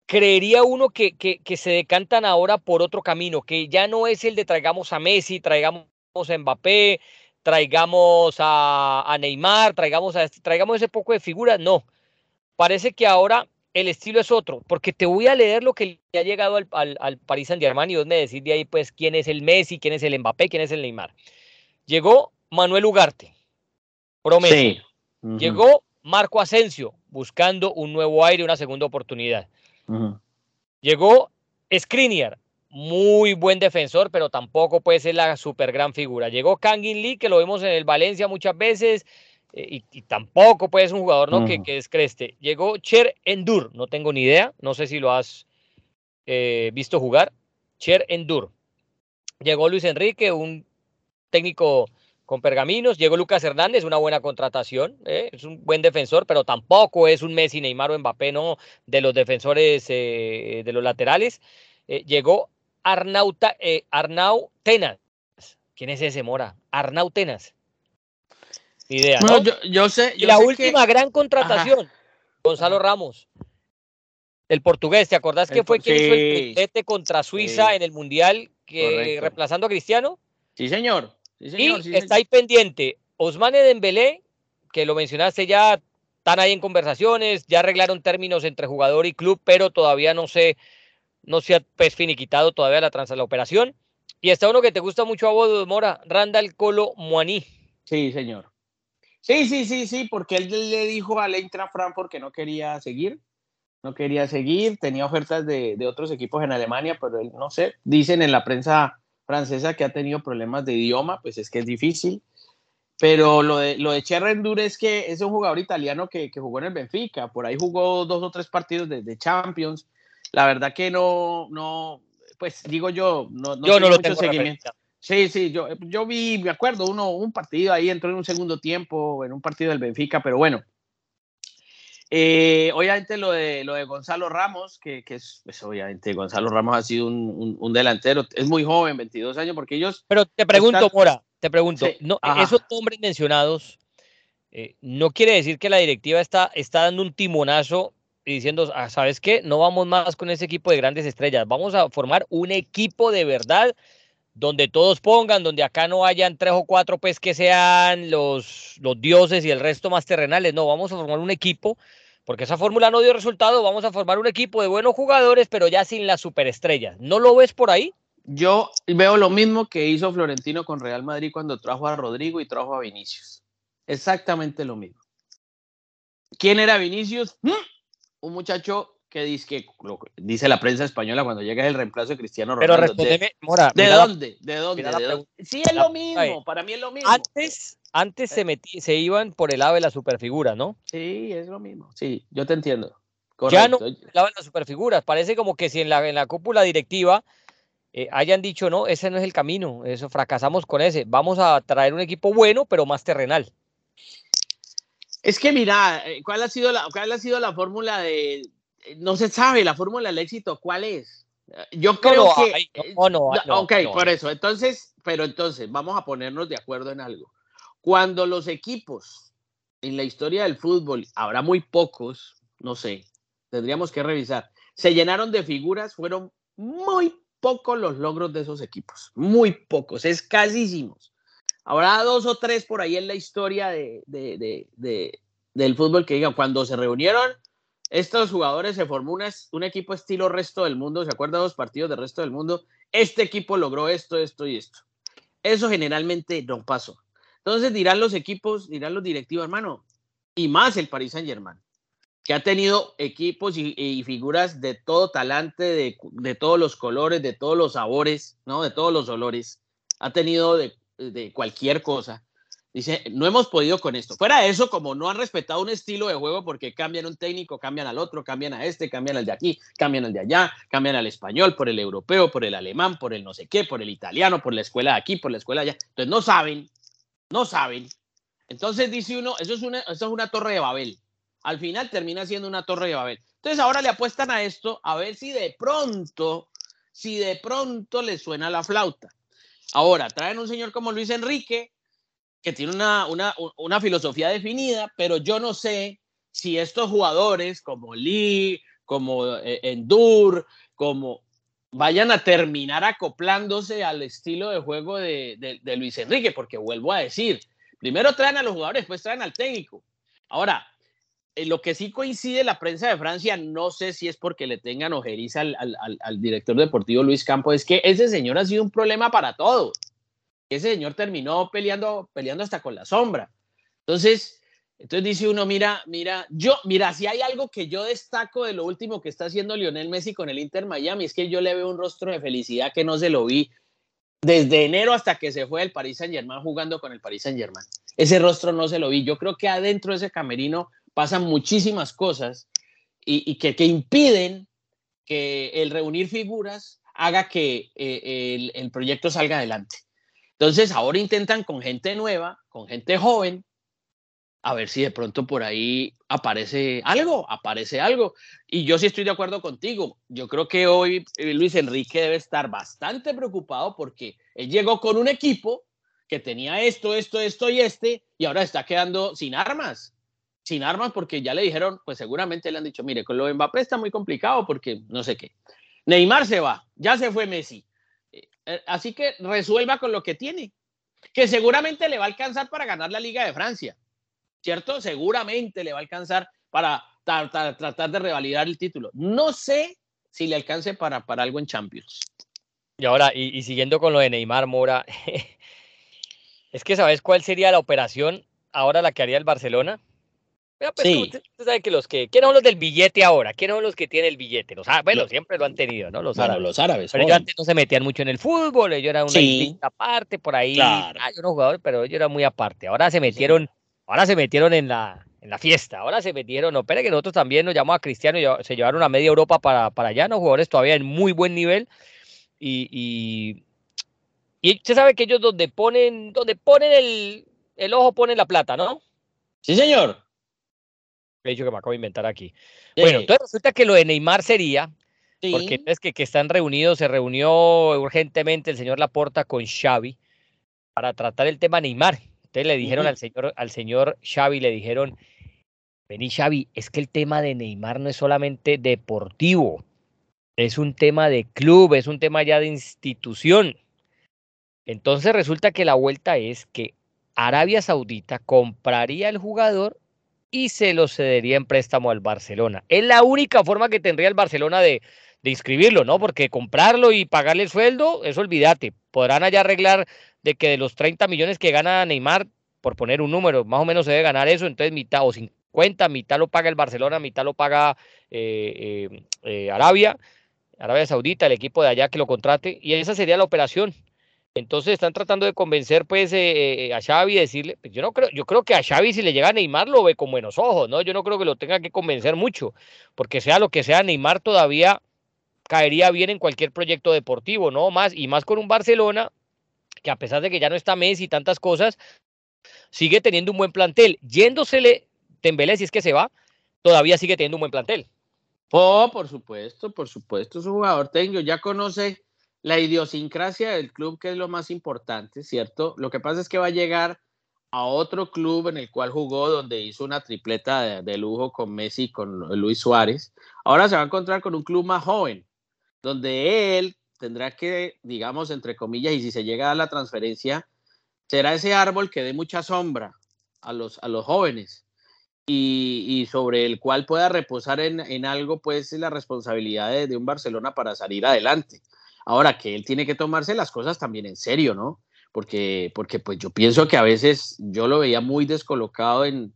creería uno que, que, que, se decantan ahora por otro camino, que ya no es el de traigamos a Messi, traigamos a Mbappé, traigamos a, a Neymar, traigamos, a, traigamos ese poco de figuras, no parece que ahora el estilo es otro, porque te voy a leer lo que ha llegado al, al, al Paris Saint Germain y vos me decís de ahí pues quién es el Messi, quién es el Mbappé, quién es el Neymar. Llegó Manuel Ugarte, promesa. Sí. Uh -huh. Llegó Marco Asensio, buscando un nuevo aire, una segunda oportunidad. Uh -huh. Llegó Skriniar, muy buen defensor, pero tampoco puede ser la super gran figura. Llegó Kangin Lee, que lo vemos en el Valencia muchas veces, eh, y, y, tampoco puede ser un jugador ¿no? Que, que, descreste. Llegó Cher Endur, no tengo ni idea, no sé si lo has eh, visto jugar. Cher Endur. Llegó Luis Enrique, un técnico con pergaminos. Llegó Lucas Hernández, una buena contratación. ¿eh? Es un buen defensor, pero tampoco es un Messi, Neymar o Mbappé, no de los defensores eh, de los laterales. Eh, llegó Arnau, Arnau Tenas. ¿Quién es ese, Mora? Arnau Tenas idea. Yo, yo, sé. Yo y la sé última que... gran contratación, Ajá. Gonzalo Ajá. Ramos, el portugués. ¿Te acordás que fue quien hizo el triplete contra Suiza sí. en el Mundial, que, reemplazando a Cristiano? Sí, señor. Sí, señor. Y sí, está ahí pendiente Osmane Dembélé, que lo mencionaste ya, están ahí en conversaciones, ya arreglaron términos entre jugador y club, pero todavía no se, no se ha pues, finiquitado todavía la, trans, la operación. Y está uno que te gusta mucho a vos, Mora, Randall Colo Muaní. Sí, señor. Sí, sí, sí, sí, porque él le dijo al Eintracht Frankfurt que no quería seguir, no quería seguir, tenía ofertas de, de, otros equipos en Alemania, pero él no sé, dicen en la prensa francesa que ha tenido problemas de idioma, pues es que es difícil. Pero lo de, lo de Cherrendur es que es un jugador italiano que, que, jugó en el Benfica, por ahí jugó dos o tres partidos de, de Champions. La verdad que no, no, pues digo yo, no, no yo no lo tengo seguimiento. Sí, sí, yo, yo vi, me acuerdo, uno, un partido ahí entró en un segundo tiempo, en un partido del Benfica, pero bueno. Eh, obviamente lo de, lo de Gonzalo Ramos, que, que es, pues obviamente Gonzalo Ramos ha sido un, un, un, delantero, es muy joven, 22 años, porque ellos... Pero te pregunto, están... Mora, te pregunto, sí, no, esos nombres mencionados, eh, no quiere decir que la directiva está, está dando un timonazo y diciendo, ah, ¿sabes qué? No vamos más con ese equipo de grandes estrellas, vamos a formar un equipo de verdad donde todos pongan, donde acá no hayan tres o cuatro pues que sean los, dioses y el resto más terrenales. No, vamos a formar un equipo, porque esa fórmula no dio resultado, vamos a formar un equipo de buenos jugadores, pero ya sin las superestrellas. ¿No lo ves por ahí? Yo veo lo mismo que hizo Florentino con Real Madrid cuando trajo a Rodrigo y trajo a Vinicius. Exactamente lo mismo. ¿Quién era Vinicius? ¿Mm? Un muchacho que dice, que dice la prensa española cuando llega el reemplazo de Cristiano Ronaldo. Pero respóndeme, ¿De, Mora, ¿de dónde? ¿De dónde? ¿De dónde? Sí, es lo mismo, para mí es lo mismo. Antes, antes se, metí, se iban por el lado de la superfigura, ¿no? Sí, es lo mismo. Sí, yo te entiendo. Correcto. Ya no hablaban las superfiguras. Parece como que si en la, en la cúpula directiva eh, hayan dicho, no, ese no es el camino, eso fracasamos con ese. Vamos a traer un equipo bueno, pero más terrenal. Es que mira, eh, ¿cuál ha sido la, cuál ha sido la fórmula de, no se sabe la fórmula del éxito, ¿cuál es? Yo creo no, que... Ay, no, no, no, ok, por eso. Entonces, pero entonces, vamos a ponernos de acuerdo en algo. Cuando los equipos en la historia del fútbol, habrá muy pocos, no sé, tendríamos que revisar, se llenaron de figuras, fueron muy pocos los logros de esos equipos, muy pocos, escasísimos. Habrá dos o tres por ahí en la historia de, de, de, de del fútbol que digan, cuando se reunieron, estos jugadores se formó un equipo estilo resto del mundo, ¿se acuerdan los partidos del resto del mundo? Este equipo logró esto, esto y esto. Eso generalmente no pasó. Entonces dirán los equipos, dirán los directivos, hermano, y más el Paris Saint Germain. que ha tenido equipos y, figuras de todo talante, de, todos los colores, de todos los sabores, ¿no? De todos los olores. Ha tenido de cualquier cosa. Dice, no hemos podido con esto. Fuera de eso, como no han respetado un estilo de juego porque cambian un técnico, cambian al otro, cambian a este, cambian al de aquí, cambian al de allá, cambian al español, por el europeo, por el alemán, por el no sé qué, por el italiano, por la escuela de aquí, por la escuela de allá. Entonces no saben, no saben. Entonces dice uno, eso es una, eso es una torre de Babel. Al final termina siendo una torre de Babel. Entonces ahora le apuestan a esto a ver si de pronto, si de pronto le suena la flauta. Ahora, traen un señor como Luis Enrique, que tiene una, una, una filosofía definida, pero yo no sé si estos jugadores como Lee, como eh, Endur, como vayan a terminar acoplándose al estilo de juego de, de, Luis Enrique, porque vuelvo a decir, primero traen a los jugadores, después traen al técnico. Ahora, lo que sí coincide la prensa de Francia, no sé si es porque le tengan ojeriza al, al, al, director deportivo Luis Campos, es que ese señor ha sido un problema para todos ese señor terminó peleando, peleando hasta con la sombra. Entonces, entonces dice uno, mira, mira, yo, mira, si hay algo que yo destaco de lo último que está haciendo Lionel Messi con el Inter Miami, es que yo le veo un rostro de felicidad que no se lo vi desde enero hasta que se fue el Paris Saint Germain jugando con el Paris Saint Germain. Ese rostro no se lo vi. Yo creo que adentro de ese camerino pasan muchísimas cosas y, que, impiden que el reunir figuras haga que eh, el proyecto salga adelante. Entonces ahora intentan con gente nueva, con gente joven, a ver si de pronto por ahí aparece algo, aparece algo. Y yo sí estoy de acuerdo contigo. Yo creo que hoy eh, Luis Enrique debe estar bastante preocupado porque él llegó con un equipo que tenía esto, esto, esto y este, y ahora está quedando sin armas. Sin armas porque ya le dijeron, pues seguramente le han dicho, mire, con lo de Mbappé está muy complicado porque no sé qué. Neymar se va, ya se fue Messi. Eh, así que resuelva con lo que tiene, que seguramente le va a alcanzar para ganar la Liga de Francia, ¿cierto? Seguramente le va a alcanzar para tratar de revalidar el título. No sé si le alcance para, para algo en Champions. Y ahora, y, siguiendo con lo de Neymar Mora, es que ¿sabes cuál sería la operación ahora la que haría el Barcelona? Pues, sí. Usted, sabe que los que, ¿quiénes son los del billete ahora? ¿Quiénes son los que tienen el billete? Los, bueno, siempre lo han tenido, ¿no? Los árabes. Los árabes pero ellos antes no se metían mucho en el fútbol, ellos eran una sí. aparte, por ahí. Claro. Ah, yo no jugador, pero ellos eran muy aparte. Ahora se metieron, ahora se metieron en la, en la fiesta, ahora se metieron, no, espere que nosotros también nos llamamos a Cristiano y se llevaron a media Europa para, para allá, ¿no? Jugadores todavía en muy buen nivel. Y, y, y usted sabe que ellos donde ponen, donde ponen el, el ojo ponen la plata, ¿no? Sí, señor he dicho que me acabo de inventar aquí. Bueno, entonces resulta que lo de Neymar sería, porque es que, que, están reunidos, se reunió urgentemente el señor Laporta con Xavi para tratar el tema Neymar. Entonces le dijeron al señor, al señor Xavi, le dijeron, vení Xavi, es que el tema de Neymar no es solamente deportivo, es un tema de club, es un tema ya de institución. Entonces resulta que la vuelta es que Arabia Saudita compraría el jugador y se lo cedería en préstamo al Barcelona. Es la única forma que tendría el Barcelona de, de inscribirlo, ¿no? Porque comprarlo y pagarle el sueldo, eso olvídate. Podrán allá arreglar de que de los 30 millones que gana Neymar, por poner un número, más o menos se debe ganar eso, entonces mitad o 50, mitad lo paga el Barcelona, mitad lo paga eh, eh, eh, Arabia, Arabia Saudita, el equipo de allá que lo contrate, y esa sería la operación. Entonces están tratando de convencer pues eh, eh, a Xavi decirle, pues, yo no creo, yo creo que a Xavi si le llega a Neymar lo ve con buenos ojos, ¿no? Yo no creo que lo tenga que convencer mucho, porque sea lo que sea, Neymar todavía caería bien en cualquier proyecto deportivo, ¿no? Más y más con un Barcelona que a pesar de que ya no está Messi y tantas cosas, sigue teniendo un buen plantel. Yéndosele Tembele si es que se va, todavía sigue teniendo un buen plantel. Oh, por supuesto, por supuesto, es un jugador tengo, ya conoce la idiosincrasia del club, que es lo más importante, ¿cierto? Lo que pasa es que va a llegar a otro club en el cual jugó, donde hizo una tripleta de, lujo con Messi y con Luis Suárez. Ahora se va a encontrar con un club más joven, donde él tendrá que, digamos, entre comillas, y si se llega a la transferencia, será ese árbol que dé mucha sombra a los, a los jóvenes y, sobre el cual pueda reposar en, algo, pues, la responsabilidad de un Barcelona para salir adelante. Ahora que él tiene que tomarse las cosas también en serio, ¿no? Porque, porque pues yo pienso que a veces yo lo veía muy descolocado en,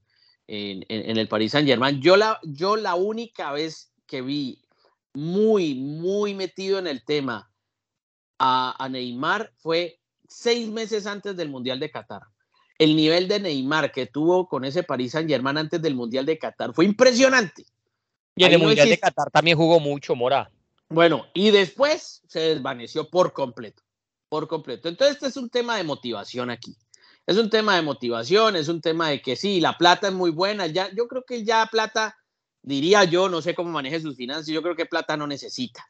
en, el Paris Saint Germain. Yo la, yo la única vez que vi muy, muy metido en el tema a, Neymar fue seis meses antes del Mundial de Qatar. El nivel de Neymar que tuvo con ese Paris Saint Germain antes del Mundial de Qatar fue impresionante. Y en el Mundial de Qatar también jugó mucho, Mora. Bueno, y después se desvaneció por completo, por completo. Entonces, este es un tema de motivación aquí. Es un tema de motivación, es un tema de que sí, la plata es muy buena. Ya, yo creo que ya plata, diría yo, no sé cómo maneje sus finanzas, yo creo que plata no necesita.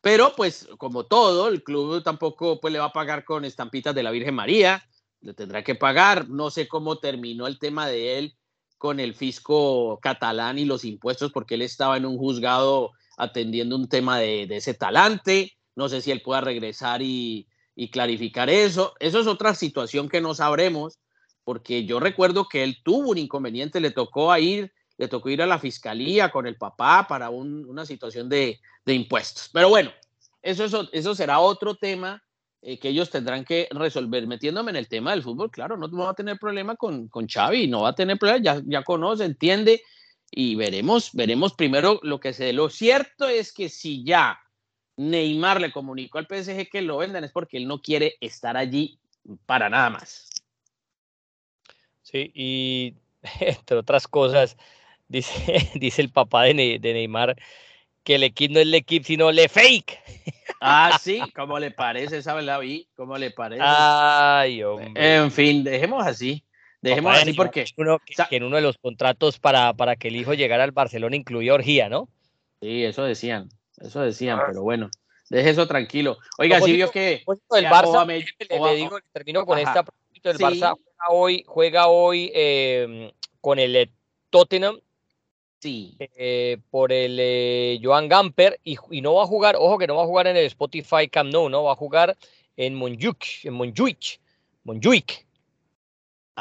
Pero pues como todo, el club tampoco pues, le va a pagar con estampitas de la Virgen María, le tendrá que pagar. No sé cómo terminó el tema de él con el fisco catalán y los impuestos, porque él estaba en un juzgado atendiendo un tema de, ese talante. No sé si él pueda regresar y, clarificar eso. Eso es otra situación que no sabremos, porque yo recuerdo que él tuvo un inconveniente, le tocó ir, le tocó ir a la fiscalía con el papá para una situación de, impuestos. Pero bueno, eso será otro tema eh, que ellos tendrán que resolver. Metiéndome en el tema del fútbol, claro, no va a tener problema con, con Xavi, no va a tener problema, ya, ya conoce, entiende y veremos, veremos primero lo que se dé. Lo cierto es que si ya Neymar le comunicó al PSG que lo vendan es porque él no quiere estar allí para nada más. Sí, y entre otras cosas, dice, dice el papá de, Neymar que el equipo no es el equipo, sino le fake. Ah, sí, ¿cómo le parece? esa la vi? ¿Cómo le parece? Ay, hombre. En fin, dejemos así. Dejemos así porque. que, en uno de los contratos para, para que el hijo llegara al Barcelona incluía orgía, ¿no? Sí, eso decían. Eso decían, ah. pero bueno, deje eso tranquilo. Oiga, si vio que. El Barça, le, digo, termino con esta. El Barça juega hoy, juega hoy em, con el eh, Tottenham. Sí. Eh, por el eh, Joan Gamper y, no va a jugar, ojo que no va a jugar en el Spotify Camp Nou, no va a jugar en Montjuic, en Montjuic, Montjuic.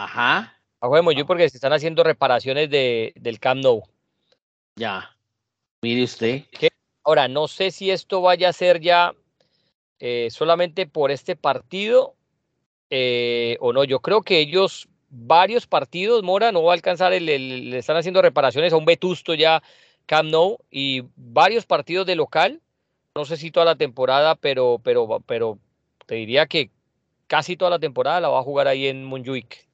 Ajá. Va a jugar en Montjuic porque se están haciendo reparaciones de, del Camp Nou. Ya. Mire usted. ¿Qué? Ahora, no sé si esto vaya a ser ya eh, solamente por este partido eh, o no. Yo creo que ellos, varios partidos, Mora, no va a alcanzar, el, le están haciendo reparaciones a un vetusto ya Camp Nou y varios partidos de local. No sé si toda la temporada, pero, pero, pero te diría que casi toda la temporada la va a jugar ahí en Montjuic.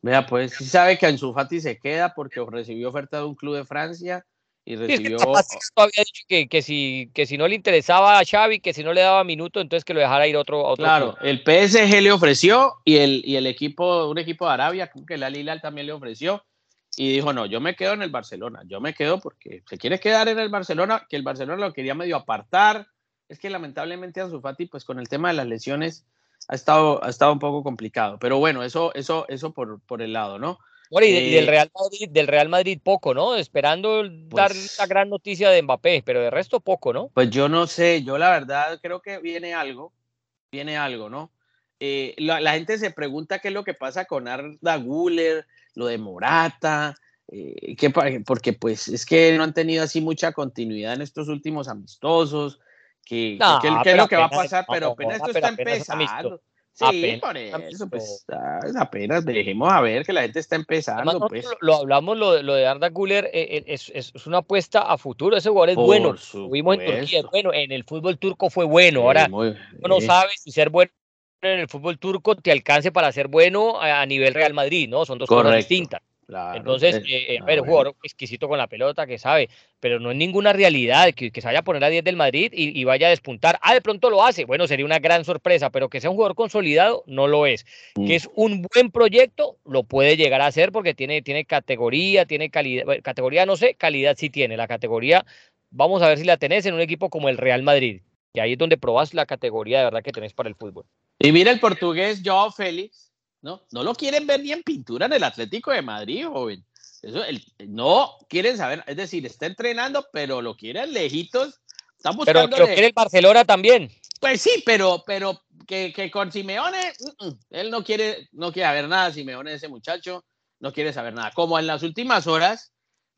Vea, pues sí sabe que Ansu Fati se queda porque recibió oferta de un club de Francia y recibió. había dicho que, que, si, que si no le interesaba a Xavi, que si no le daba minuto, entonces que lo dejara ir otro. otro claro, el PSG le ofreció y el, y el equipo, un equipo de Arabia, que la Lilal también le ofreció. Y dijo, no, yo me quedo en el Barcelona, yo me quedo porque se quiere quedar en el Barcelona, que el Barcelona lo quería medio apartar. Es que lamentablemente Ansu Fati, pues con el tema de las lesiones, ha estado, ha estado un poco complicado. Pero bueno, eso, eso, eso por, por el lado, ¿no? y del, eh, Real Madrid, del Real Madrid poco, ¿no? Esperando dar la pues gran noticia de Mbappé, pero de resto poco, ¿no? Pues yo no sé, yo la verdad creo que viene algo, viene algo, ¿no? Eh, la, gente se pregunta qué es lo que pasa con Arda Guller, lo de Morata, eh, porque pues es que no han tenido así mucha continuidad en estos últimos amistosos, que, qué es lo que va a pasar, pero apenas esto está empezando. Sí, por eso, pues es apenas dejemos a ver que la gente está empezando. pues. Lo, hablamos, lo, lo de Arda Guller eh, eh, es, es, una apuesta a futuro. Ese jugador es bueno. Lo vimos en Turquía, bueno, en el fútbol turco fue bueno. Ahora, uno no sabe si ser bueno en el fútbol turco te alcance para ser bueno a, nivel Real Madrid, ¿no? Son dos cosas distintas. Entonces, eh, eh, un jugador exquisito con la pelota que sabe, pero no es ninguna realidad que, que se vaya a poner a 10 del Madrid y, vaya a despuntar. Ah, de pronto lo hace. Bueno, sería una gran sorpresa, pero que sea un jugador consolidado, no lo es. Que mm. es un buen proyecto, lo puede llegar a hacer porque tiene, tiene categoría, tiene calidad. categoría no sé, calidad sí tiene. La categoría, vamos a ver si la tenés en un equipo como el Real Madrid. Y ahí es donde probás la categoría de verdad que tenés para el fútbol. Y mira el portugués Joao Félix ¿no? No lo quieren ver ni en pintura en el Atlético de Madrid, joven. Eso, no quieren saber, es decir, está entrenando, pero lo quieren lejitos. Están buscando pero lo quiere el Barcelona también. Pues sí, pero, pero que, que con Simeone, él no quiere, no quiere saber nada, Simeone, ese muchacho, no quiere saber nada. Como en las últimas horas,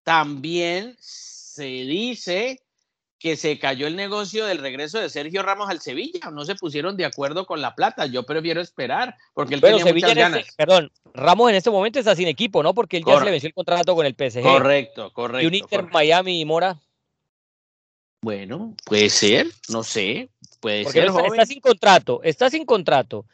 también se dice que se cayó el negocio del regreso de Sergio Ramos al Sevilla, no se pusieron de acuerdo con la plata, yo prefiero esperar, porque él tenía muchas este, ganas. perdón, Ramos en este momento está sin equipo, ¿no? Porque él ya se le venció el contrato con el PSG. Correcto, correcto. Y un Inter Miami y Mora. Bueno, puede ser, no sé, puede porque ser. Está, está sin contrato, está sin contrato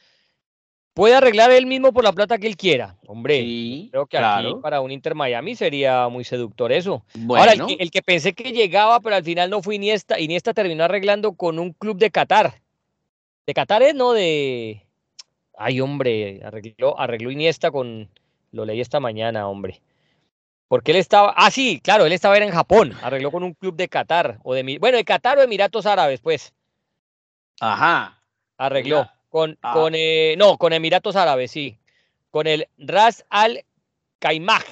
puede arreglar él mismo por la plata que él quiera. Hombre, creo que aquí para un Inter Miami sería muy seductor eso. Ahora, el que, pensé que llegaba, pero al final no fue Iniesta, Iniesta terminó arreglando con un club de Qatar. De Qatar es, ¿no? De... Ay, hombre, arregló, arregló Iniesta con... Lo leí esta mañana, hombre. Porque él estaba... Ah, sí, claro, él estaba en Japón. Arregló con un club de Qatar. o de Bueno, de Qatar o Emiratos Árabes, pues. Ajá. Arregló. Con, ah. con eh, no, con Emiratos Árabes, sí. Con el Ras Al Kaimah.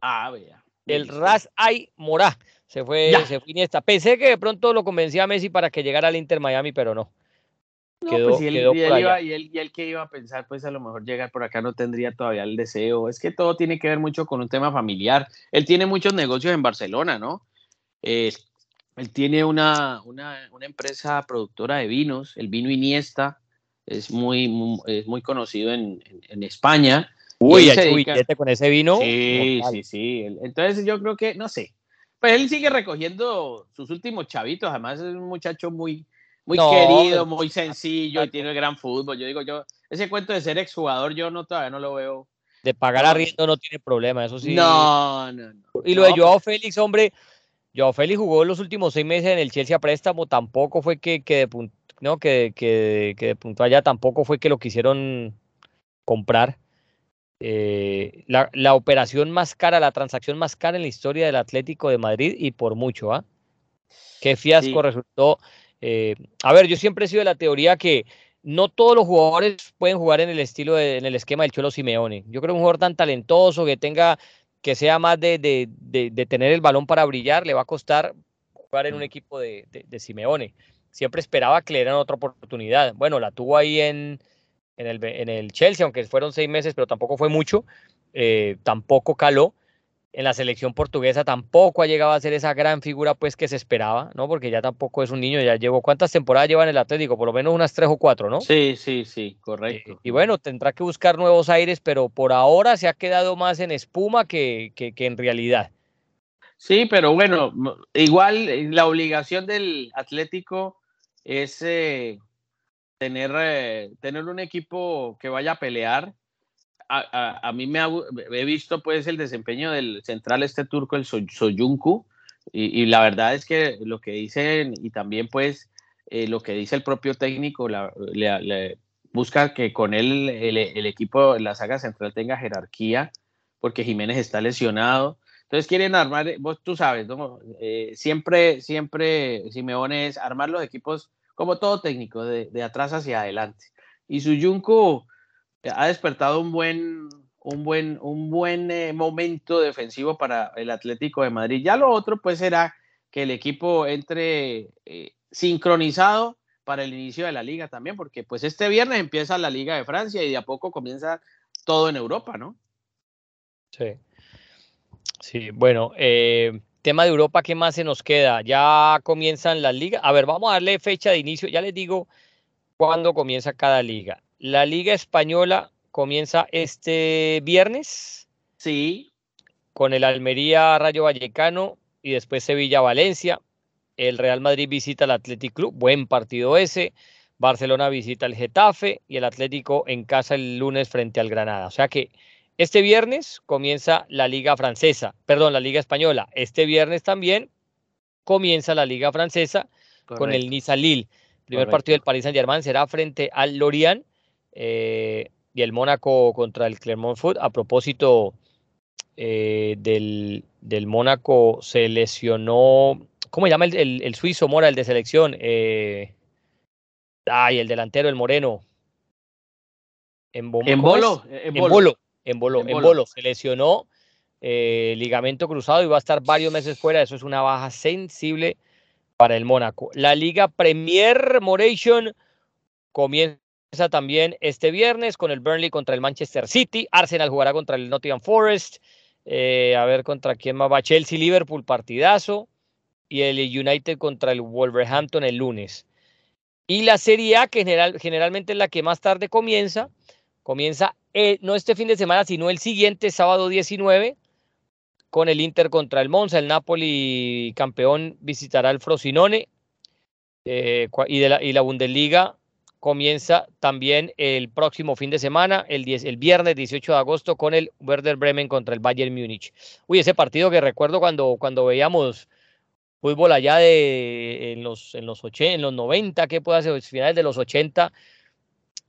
Ah, vea. El Ras Al Morá. Se fue, se fue Iniesta. Pensé que de pronto lo convencía a Messi para que llegara al Inter Miami, pero no. quedó, pues y él, y él, iba, y, él, y él que iba a pensar, pues a lo mejor llegar por acá no tendría todavía el deseo. Es que todo tiene que ver mucho con un tema familiar. Él tiene muchos negocios en Barcelona, ¿no? él tiene una, una, una, empresa productora de vinos, el vino Iniesta, es muy, muy, muy conocido en, en, España. Uy, con ese vino. Sí, sí, sí. Entonces yo creo que, no sé, pues él sigue recogiendo sus últimos chavitos, además es un muchacho muy, muy querido, muy sencillo y tiene el gran fútbol. Yo digo, yo, ese cuento de ser exjugador, yo no todavía no lo veo. De pagar arriendo no tiene problema, eso sí. No, no, no. Y lo de Joao pues Félix, hombre, Joao Félix jugó los últimos seis meses en el Chelsea a préstamo, tampoco fue que, que de, ¿no? Que, que, que de punto allá tampoco fue que lo quisieron comprar. Eh, la, la, operación más cara, la transacción más cara en la historia del Atlético de Madrid y por mucho, ¿ah? Qué fiasco resultó. Eh, a ver, yo siempre he sido de la teoría que no todos los jugadores pueden jugar en el estilo, en el esquema del Cholo Simeone. Yo creo que un jugador tan talentoso que tenga, que sea más de, de, de, de tener el balón para brillar, le va a costar jugar en un mm. equipo de, Simeone siempre esperaba que le dieran otra oportunidad. Bueno, la tuvo ahí en, en, el, en el Chelsea, aunque fueron seis meses, pero tampoco fue mucho, eh, tampoco caló. En la selección portuguesa tampoco ha llegado a ser esa gran figura pues que se esperaba, ¿no? Porque ya tampoco es un niño, ya llevó, ¿cuántas temporadas lleva en el Atlético? Por lo menos unas tres o cuatro, ¿no? Sí, sí, sí, correcto. Eh, y bueno, tendrá que buscar nuevos aires, pero por ahora se ha quedado más en espuma que, que, que en realidad. Sí, pero bueno, igual eh, la obligación del Atlético es eh, tener, eh, tener un equipo que vaya a pelear. A, mí me he visto pues el desempeño del central este turco, el Soyuncu, y, la verdad es que lo que dicen y también pues eh, lo que dice el propio técnico, busca que con él el, el, equipo, la saga central tenga jerarquía, porque Jiménez está lesionado. Entonces quieren armar, vos tú sabes, ¿no? siempre, siempre Simeone es armar los equipos como todo técnico, de, atrás hacia adelante. Y su Junco ha despertado un buen, un buen, un buen eh, momento defensivo para el Atlético de Madrid. Ya lo otro, pues, será que el equipo entre eh, sincronizado para el inicio de la liga también, porque pues este viernes empieza la Liga de Francia y de a poco comienza todo en Europa, ¿no? Sí. Sí, bueno, eh, Tema de Europa, ¿qué más se nos queda? Ya comienzan las ligas. A ver, vamos a darle fecha de inicio. Ya les digo cuándo comienza cada liga. La Liga Española comienza este viernes. Sí. Con el Almería Rayo Vallecano y después Sevilla Valencia. El Real Madrid visita al Athletic Club. Buen partido ese. Barcelona visita al Getafe y el Atlético en casa el lunes frente al Granada. O sea que este viernes comienza la Liga Francesa, perdón, la Liga Española. Este viernes también comienza la Liga Francesa con el Niza Lille. primer partido del Paris Saint-Germain será frente al Lorient eh, y el Mónaco contra el Clermont Foot. A propósito eh, del, del, Mónaco, se lesionó. ¿Cómo se llama el, suizo Mora, el de selección? Eh, ay, el delantero, el moreno. En, bolo. En bolo en Bolo. En Bolo, se lesionó eh, ligamento cruzado y va a estar varios meses fuera. Eso es una baja sensible para el Mónaco. La Liga Premier Moration comienza también este viernes con el Burnley contra el Manchester City. Arsenal jugará contra el Nottingham Forest. Eh, a ver contra quién más va. Chelsea Liverpool, partidazo. y el United contra el Wolverhampton el lunes. Y la Serie A, que general, generalmente es la que más tarde comienza, comienza eh, no este fin de semana, sino el siguiente, sábado 19, con el Inter contra el Monza. El Napoli campeón visitará el Frosinone. Eh, y, la, Bundesliga comienza también el próximo fin de semana, el, 10, el viernes 18 de agosto, con el Werder Bremen contra el Bayern Múnich. Uy, ese partido que recuerdo cuando, cuando veíamos fútbol allá de en los, en los, 80, en los 90, ¿qué puede hacer? Finales de los 80,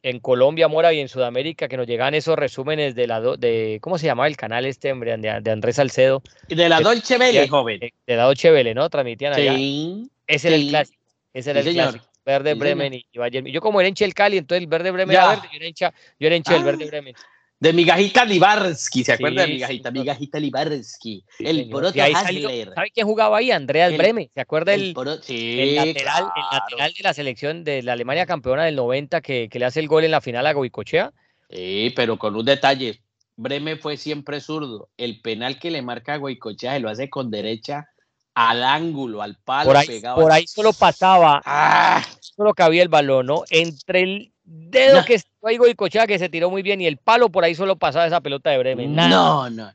en Colombia, Mora y en Sudamérica, que nos llegan esos resúmenes de la, de, ¿cómo se llamaba el canal este, hombre? De, de Andrés Salcedo. De la Dolce Vele, joven. De la Dolce Vele, ¿no? Transmitían allá. Sí, ese era el clásico. Ese era el clásico. Verde Bremen y Bayern. Yo como era hincha el Cali, entonces el Verde Bremen era verde, yo era hincha, yo era hincha del Verde ah. Bremen. De Migajita Libarsky, ¿se acuerda de Migajita? Migajita Libarsky. el Poroto Hasler. ¿Sabe quién jugaba ahí? Andreas Bremen. ¿Se acuerda el, el, lateral, el, lateral, de la selección de la Alemania campeona del 90 que, que le hace el gol en la final a Goicochea? Sí, pero con un detalle. Bremen fue siempre zurdo. El penal que le marca a Goicochea se lo hace con derecha al ángulo, al palo por ahí, pegado. Por ahí solo pasaba, ah. solo cabía el balón, ¿no? Entre el dedo que estuvo y Cochea que se tiró muy bien y el palo por ahí solo pasaba esa pelota de Bremen. No, no.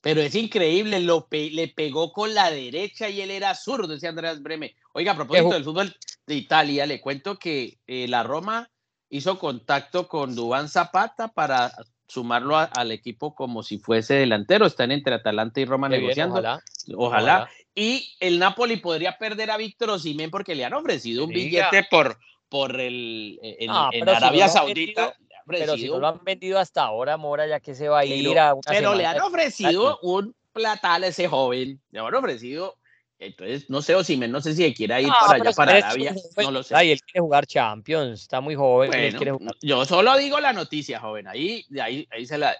Pero es increíble, lo le pegó con la derecha y él era zurdo, decía Andreas Bremen. Oiga, a propósito del fútbol de Italia, le cuento que eh, la Roma hizo contacto con Dubán Zapata para sumarlo al equipo como si fuese delantero. Están entre Atalanta y Roma negociando. ojalá, ojalá. Y el Napoli podría perder a Víctor Osimhen porque le han ofrecido un billete por, por el en, ah, Arabia Saudita. pero si no lo han vendido hasta ahora, Mora, ya que se va a ir a Pero le han ofrecido un platal a ese joven. Le han ofrecido entonces, no sé, Osimhen, no sé si quiere ir para allá, para Arabia, no lo sé. Ay, él quiere jugar Champions, está muy joven. Yo solo digo la noticia, joven, ahí, ahí, ahí se la...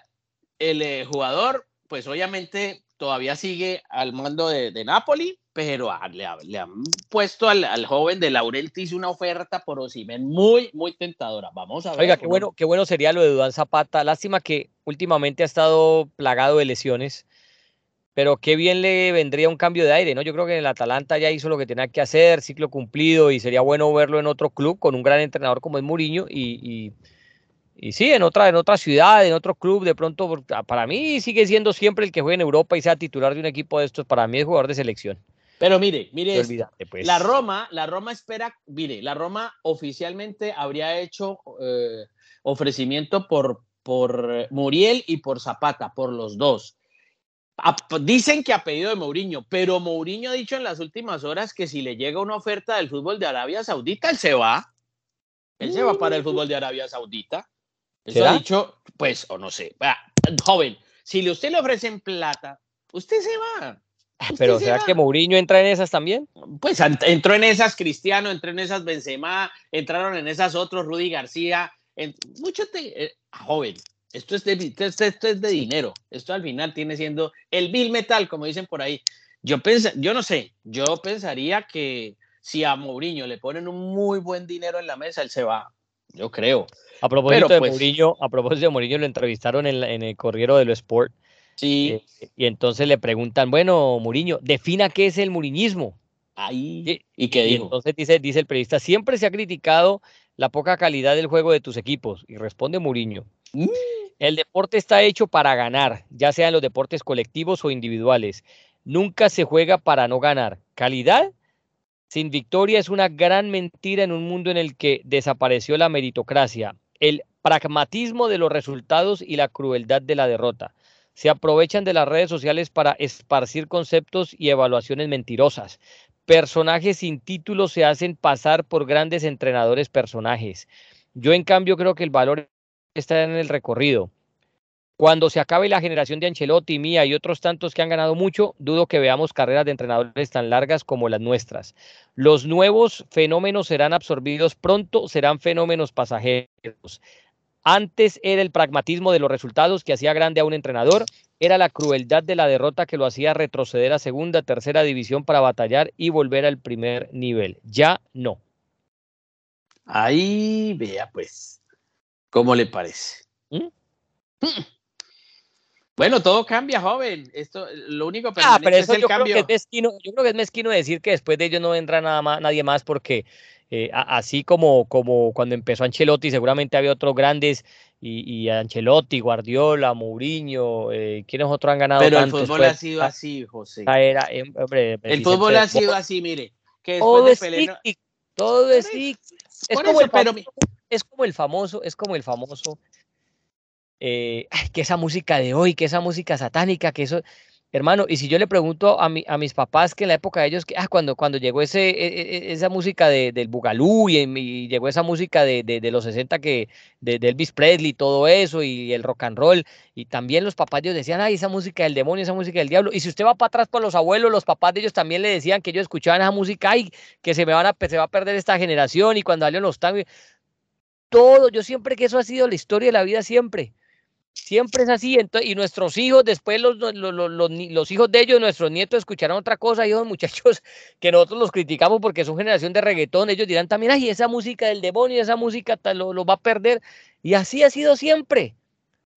El eh, jugador, pues obviamente todavía sigue al mando de, de Napoli, pero le, le, han puesto al, al, joven de Laurentiis una oferta por Osimen muy, muy tentadora. Vamos a ver. Oiga, qué bueno, qué bueno sería lo de Dudán Zapata. Lástima que últimamente ha estado plagado de lesiones, pero qué bien le vendría un cambio de aire, ¿no? Yo creo que en el Atalanta ya hizo lo que tenía que hacer, ciclo cumplido, y sería bueno verlo en otro club con un gran entrenador como es Mourinho y, y y sí, en otra, en otra ciudad, en otro club, de pronto, ah, para mí sigue siendo siempre el que juegue en Europa y sea titular de un equipo de estos, para mí es jugador de selección. Pero mire, mire, pues. la Roma, la Roma espera, mire, la Roma oficialmente habría hecho eh, ofrecimiento por, por Muriel y por Zapata, por los dos. dicen que ha pedido de Mourinho, pero Mourinho ha dicho en las últimas horas que si le llega una oferta del fútbol de Arabia Saudita, él se va. Él se va para el fútbol de Arabia Saudita. Eso ha dicho, pues, o no sé. joven, si usted le ofrecen plata, usted se va. Pero ¿será que Mourinho entra en esas también? Pues entró en esas Cristiano, entró en esas Benzema, entraron en esas otros Rudy García. mucho eh, joven, esto es, de, esto, es de dinero. Esto al final tiene siendo el Bill Metal, como dicen por ahí. Yo, pens, yo no sé, yo pensaría que si a Mourinho le ponen un muy buen dinero en la mesa, él se va. Yo creo. A propósito de pues Mourinho, a propósito de Mourinho, lo entrevistaron en, el Corriero de lo Sport. Sí. Eh, y entonces le preguntan, bueno, Mourinho, defina qué es el muriñismo. Ahí. ¿Y qué dijo? entonces dice, dice el periodista, siempre se ha criticado la poca calidad del juego de tus equipos. Y responde Mourinho. Mm. El deporte está hecho para ganar, ya sean los deportes colectivos o individuales. Nunca se juega para no ganar. Calidad sin victoria es una gran mentira en un mundo en el que desapareció la meritocracia el pragmatismo de los resultados y la crueldad de la derrota. Se aprovechan de las redes sociales para esparcir conceptos y evaluaciones mentirosas. Personajes sin título se hacen pasar por grandes entrenadores personajes. Yo en cambio creo que el valor está en el recorrido. Cuando se acabe la generación de Ancelotti, Mía y otros tantos que han ganado mucho, dudo que veamos carreras de entrenadores tan largas como las nuestras. Los nuevos fenómenos serán absorbidos pronto, serán fenómenos pasajeros. Antes era el pragmatismo de los resultados que hacía grande a un entrenador, era la crueldad de la derrota que lo hacía retroceder a segunda, tercera división para batallar y volver al primer nivel. Ya no. Ahí vea pues, ¿cómo le parece? ¿Mm? Bueno, todo cambia, joven. Esto, lo único ah, pero eso es el yo cambio. Creo que es mezquino, yo creo que es mezquino decir que después de ellos no vendrá nada más, nadie más porque eh, así como, como cuando empezó Ancelotti, seguramente había otros grandes, y, Ancelotti, Guardiola, Mourinho, eh, ¿quiénes otros han ganado? Pero el fútbol ha sido así, José. Era, eh, el fútbol ha sido así, mire. Que todo es todo es Es como, el famoso, es como el famoso, es como el famoso, que esa música de hoy, que esa música satánica, que eso, Hermano, y si yo le pregunto a, mi, a mis papás que en la época de ellos, ah, cuando, cuando llegó ese, e, e, e, esa música de, del Bugalú y, llegó esa música de, de, los 60 que, de, Elvis Presley todo eso, y el rock and roll, y también los papás de ellos decían, ay, esa música del demonio, esa música del diablo. Y si usted va para atrás por los abuelos, los papás de ellos también le decían que ellos escuchaban esa música, ay, que se va a perder esta generación, y cuando salieron los tangos, todo, yo siempre que eso ha sido la historia de la vida, siempre Siempre es así. y nuestros hijos, después los, los, los, los, hijos de ellos, nuestros nietos, escucharán otra cosa. Y esos muchachos que nosotros los criticamos porque son generación de reggaetón, ellos dirán también, ay, esa música del demonio, esa música lo, lo va a perder. Y así ha sido siempre.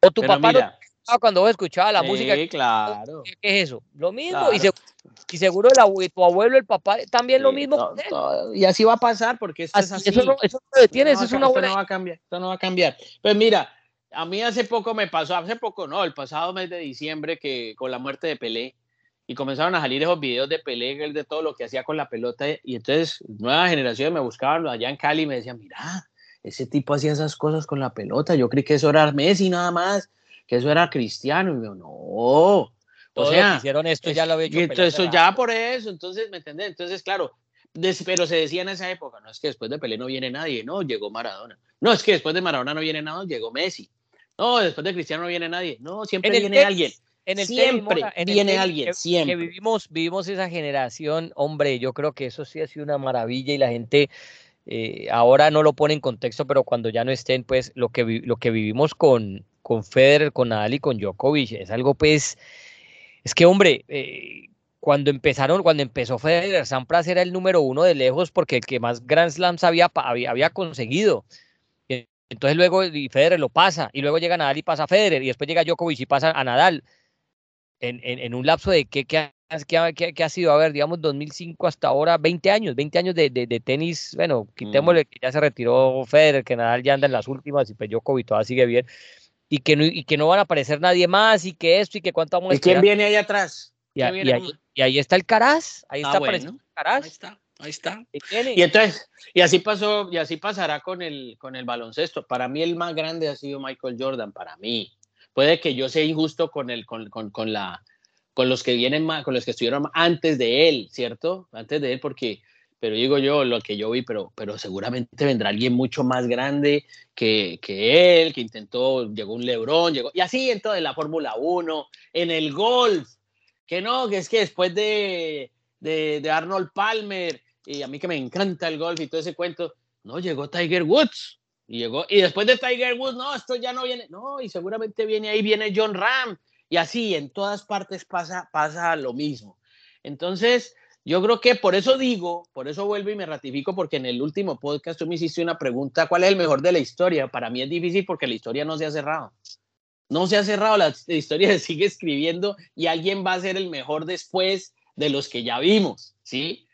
O tu papá cuando vos escuchabas la música. claro. ¿Qué, es eso? Lo mismo. Y, y, seguro el tu abuelo, el papá, también lo mismo. y así va a pasar porque esto es así. Eso no, eso no detiene, eso es una buena... no va a cambiar. Esto no va a cambiar. Pues mira, a mí hace poco me pasó, hace poco no, el pasado mes de diciembre que con la muerte de Pelé y comenzaron a salir esos videos de Pelé, de todo lo que hacía con la pelota y entonces nuevas generaciones me buscaban allá en Cali y me decían, mira, ese tipo hacía esas cosas con la pelota, yo creí que eso era Messi nada más, que eso era Cristiano y yo, no, o sea, hicieron esto ya lo había hecho. Entonces, eso ya por eso, entonces, ¿me entendés? Entonces, claro, pero se decía en esa época, no es que después de Pelé no viene nadie, no, llegó Maradona. No, es que después de Maradona no viene nadie, llegó Messi. No, después de Cristiano no viene nadie. No, siempre viene alguien. En el siempre viene alguien, siempre. Que vivimos, vivimos esa generación, hombre, yo creo que eso sí ha sido una maravilla y la gente eh, ahora no lo pone en contexto, pero cuando ya no estén, pues lo que, lo que vivimos con, con Federer, con Nadal y con Djokovic es algo, pues, es que, hombre, eh, cuando empezaron, cuando empezó Federer, Sampras era el número uno de lejos porque el que más Grand Slams había, había, había conseguido. Entonces luego y Federer lo pasa, y luego llega Nadal y pasa a Federer, y después llega Djokovic y pasa a Nadal. En, en, un lapso de qué, qué, qué, ha sido, a ver, digamos, 2005 hasta ahora, 20 años, 20 años de, de, tenis, bueno, quitémosle mm. que ya se retiró Federer, que Nadal ya anda en las últimas, y pues Djokovic todavía sigue bien, y que, no, y que no van a aparecer nadie más, y que esto, y que cuánto vamos a ¿Y quién viene ahí atrás? Y, ahí, está el Caraz, ahí ah, está bueno, Caraz. Ahí está. Ahí está. Y entonces, y así pasó, y así pasará con el, con el baloncesto. Para mí el más grande ha sido Michael Jordan, para mí. Puede que yo sea injusto con el, con, con, con la, con los que vienen más, con los que estuvieron antes de él, ¿cierto? Antes de él, porque, pero digo yo lo que yo vi, pero, pero seguramente vendrá alguien mucho más grande que, que él, que intentó, llegó un Lebron, llegó, y así en toda la Fórmula 1, en el golf, que no, que es que después de, de, de Arnold Palmer, y a mí que me encanta el golf y todo ese cuento, no, llegó Tiger Woods. Y, llegó, y después de Tiger Woods, no, esto ya no viene, no, y seguramente viene ahí, viene John Ram. Y así, en todas partes pasa, pasa lo mismo. Entonces, yo creo que por eso digo, por eso vuelvo y me ratifico, porque en el último podcast tú me hiciste una pregunta, ¿cuál es el mejor de la historia? Para mí es difícil porque la historia no se ha cerrado. No se ha cerrado, la, historia se sigue escribiendo y alguien va a ser el mejor después de los que ya vimos, ¿sí?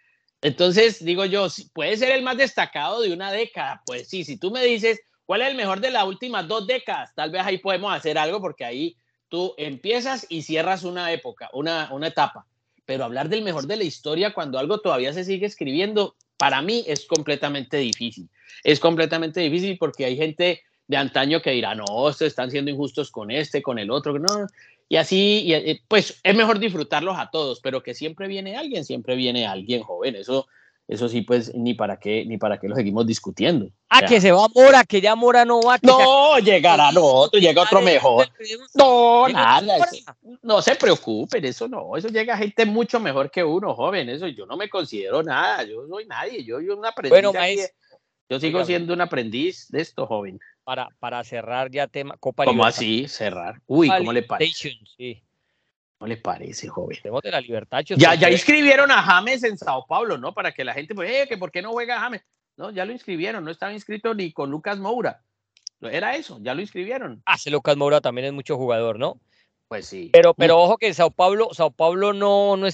Entonces, digo yo, puede ser el más destacado de una década. Pues sí, si tú me dices cuál es el mejor de las últimas dos décadas, tal vez ahí podemos hacer algo porque ahí tú empiezas y cierras una época, una, una etapa. Pero hablar del mejor de la historia cuando algo todavía se sigue escribiendo, para mí es completamente difícil. Es completamente difícil porque hay gente de antaño que dirá, no, estos están siendo injustos con este, con el otro. No, y así, eh, pues es mejor disfrutarlos a todos, pero que siempre viene alguien, siempre viene alguien joven. Eso, eso sí, pues ni para qué, ni para qué lo seguimos discutiendo. Ah, que se va Mora, que ya Mora no va. no, llegará no, llega otro mejor. No, nada, no se preocupen, eso no, eso llega gente mucho mejor que uno, joven, eso yo no me considero nada, yo soy nadie, yo soy un aprendiz. Bueno, yo sigo siendo un aprendiz de esto, joven para, para cerrar ya tema Copa ¿Cómo así cerrar? Uy, ¿cómo le parece? ¿Cómo le parece, joven? Tenemos de la libertad. Ya, ya inscribieron a James en Sao Paulo, ¿no? Para que la gente, pues, eh, que ¿por qué no juega James? No, ya lo inscribieron, no estaba inscrito ni con Lucas Moura. Era eso, ya lo inscribieron. Ah, ese Lucas Moura también es mucho jugador, ¿no? Pues sí. Pero, pero ojo que Sao Paulo, Sao Paulo no, no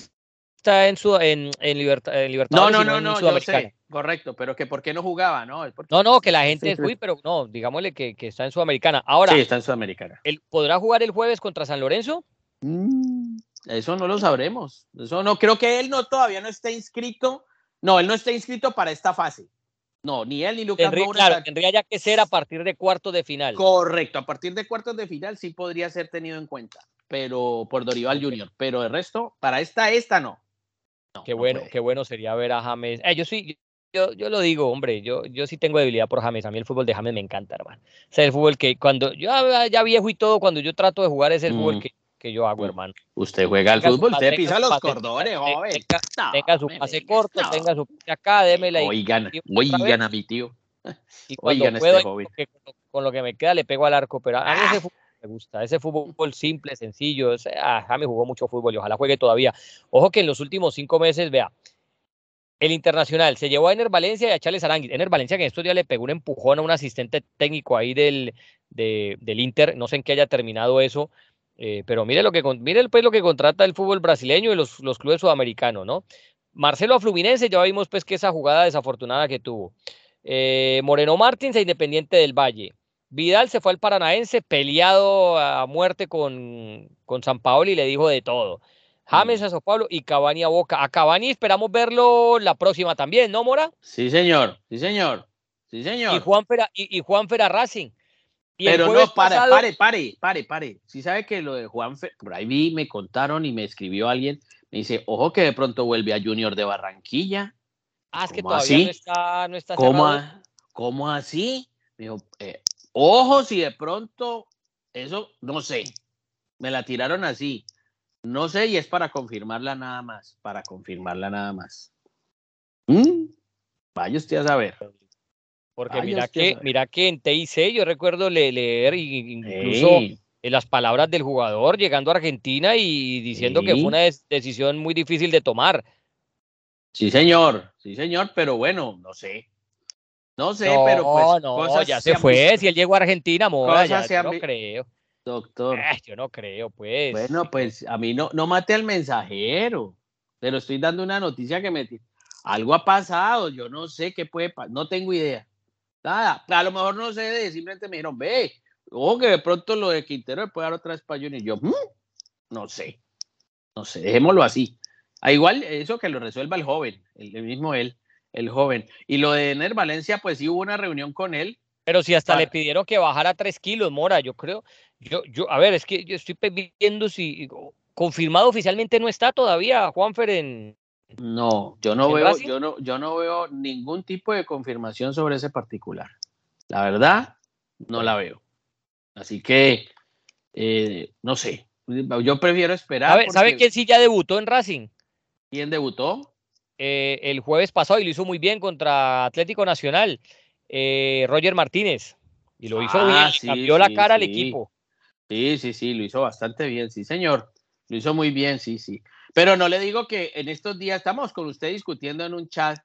está en su en, en, libertad, No, no, no, no, yo sé, correcto, pero que por qué no jugaba, ¿no? No, no, que la gente fue, pero no, digámosle que, que, está en Sudamericana. Ahora, sí, está en Sudamericana. ¿Podrá jugar el jueves contra San Lorenzo? Mm, eso no lo sabremos. Eso no, creo que él no todavía no está inscrito. No, él no está inscrito para esta fase. No, ni él ni Lucas tendría, Claro, tendría ya que ser a partir de cuartos de final. Correcto, a partir de cuartos de final sí podría ser tenido en cuenta, pero por Dorival Junior. Pero el resto, para esta, esta no. Qué bueno, qué bueno sería ver a James. Eh, yo sí, yo, yo lo digo, hombre, yo, yo sí tengo debilidad por James. A mí el fútbol de James me encanta, hermano. O sea, el fútbol que cuando yo ya viejo y todo, cuando yo trato de jugar es el fútbol mm. que, que yo hago, hermano. Usted juega al fútbol, usted pisa los cordones, joven. Tenga, su pase corto, tenga su pase acá, démela. Oigan, oigan a mi tío. Y cuando Oigan puedo, este con lo que me queda le pego al arco, pero a mí ese ah. fútbol me gusta, ese fútbol simple, sencillo, ese, ah, me jugó mucho fútbol y ojalá juegue todavía. Ojo que en los últimos cinco meses, vea, el Internacional se llevó a Ener Valencia y a Charles Aranguis. Ener Valencia que en estos días le pegó un empujón a un asistente técnico ahí del, del Inter, no sé en qué haya terminado eso, eh, pero mire lo que mire pues, lo que contrata el fútbol brasileño y los, los clubes sudamericanos, ¿no? Marcelo a Fluminense, ya vimos pues que esa jugada desafortunada que tuvo. Eh, Moreno Martins a Independiente del Valle. Vidal se fue al Paranaense peleado a muerte con, con San Paolo y le dijo de todo. James mm. a Sao Paulo y Cavani a Boca. A Cavani esperamos verlo la próxima también, ¿no, Mora? Sí, señor, sí, señor. Sí, señor. Y Juan Fera, y, Juan Fera Racing. Pero no, pare, pare, pare, pare, pare. Si sabe que lo de Juan Fera, por ahí vi, me contaron y me escribió alguien, me dice, ojo que de pronto vuelve a Junior de Barranquilla. Ah, es que todavía no está, no está ¿Cómo, ¿Cómo así? Me dijo, eh, ojo si de pronto, eso, no sé, me la tiraron así. No sé, y es para confirmarla nada más, para confirmarla nada más. ¿Mm? Vaya usted a saber. Porque mira que, mira que en TIC yo recuerdo leer incluso las palabras del jugador llegando a Argentina y diciendo que fue una decisión muy difícil de tomar. Sí, señor, sí, señor, pero bueno, no sé. No sé, pero pues. No, ya se, fue. Si él llegó a Argentina, Mora, ya, no creo. Doctor. yo no creo, pues. Bueno, pues a mí no, no mate al mensajero. Pero estoy dando una noticia que me. Algo ha pasado, yo no sé qué puede pasar, no tengo idea. Nada, a lo mejor no sé, simplemente me dijeron, ve, ojo que de pronto lo de Quintero puede dar otra español y yo, mm, no sé, no sé, dejémoslo así. A ah, igual eso que lo resuelva el joven, el, mismo él, el joven. Y lo de Ener Valencia, pues sí hubo una reunión con él. Pero si hasta le pidieron que bajara tres kilos, Mora, yo creo, yo, yo, a ver, es que yo estoy viendo si confirmado oficialmente no está todavía Juanfer en. No, yo no veo, yo no, yo no veo ningún tipo de confirmación sobre ese particular. La verdad, no la veo. Así que, eh, no sé. Yo prefiero esperar. ¿Sabe quién sí ya debutó en Racing? ¿Quién debutó? Eh, el jueves pasado y lo hizo muy bien contra Atlético Nacional, eh, Roger Martínez. Y lo hizo ah, bien, cambió la cara al equipo. Sí, sí, sí, lo hizo bastante bien, sí, señor. Lo hizo muy bien, sí, sí. Pero no le digo que en estos días estamos con usted discutiendo en un chat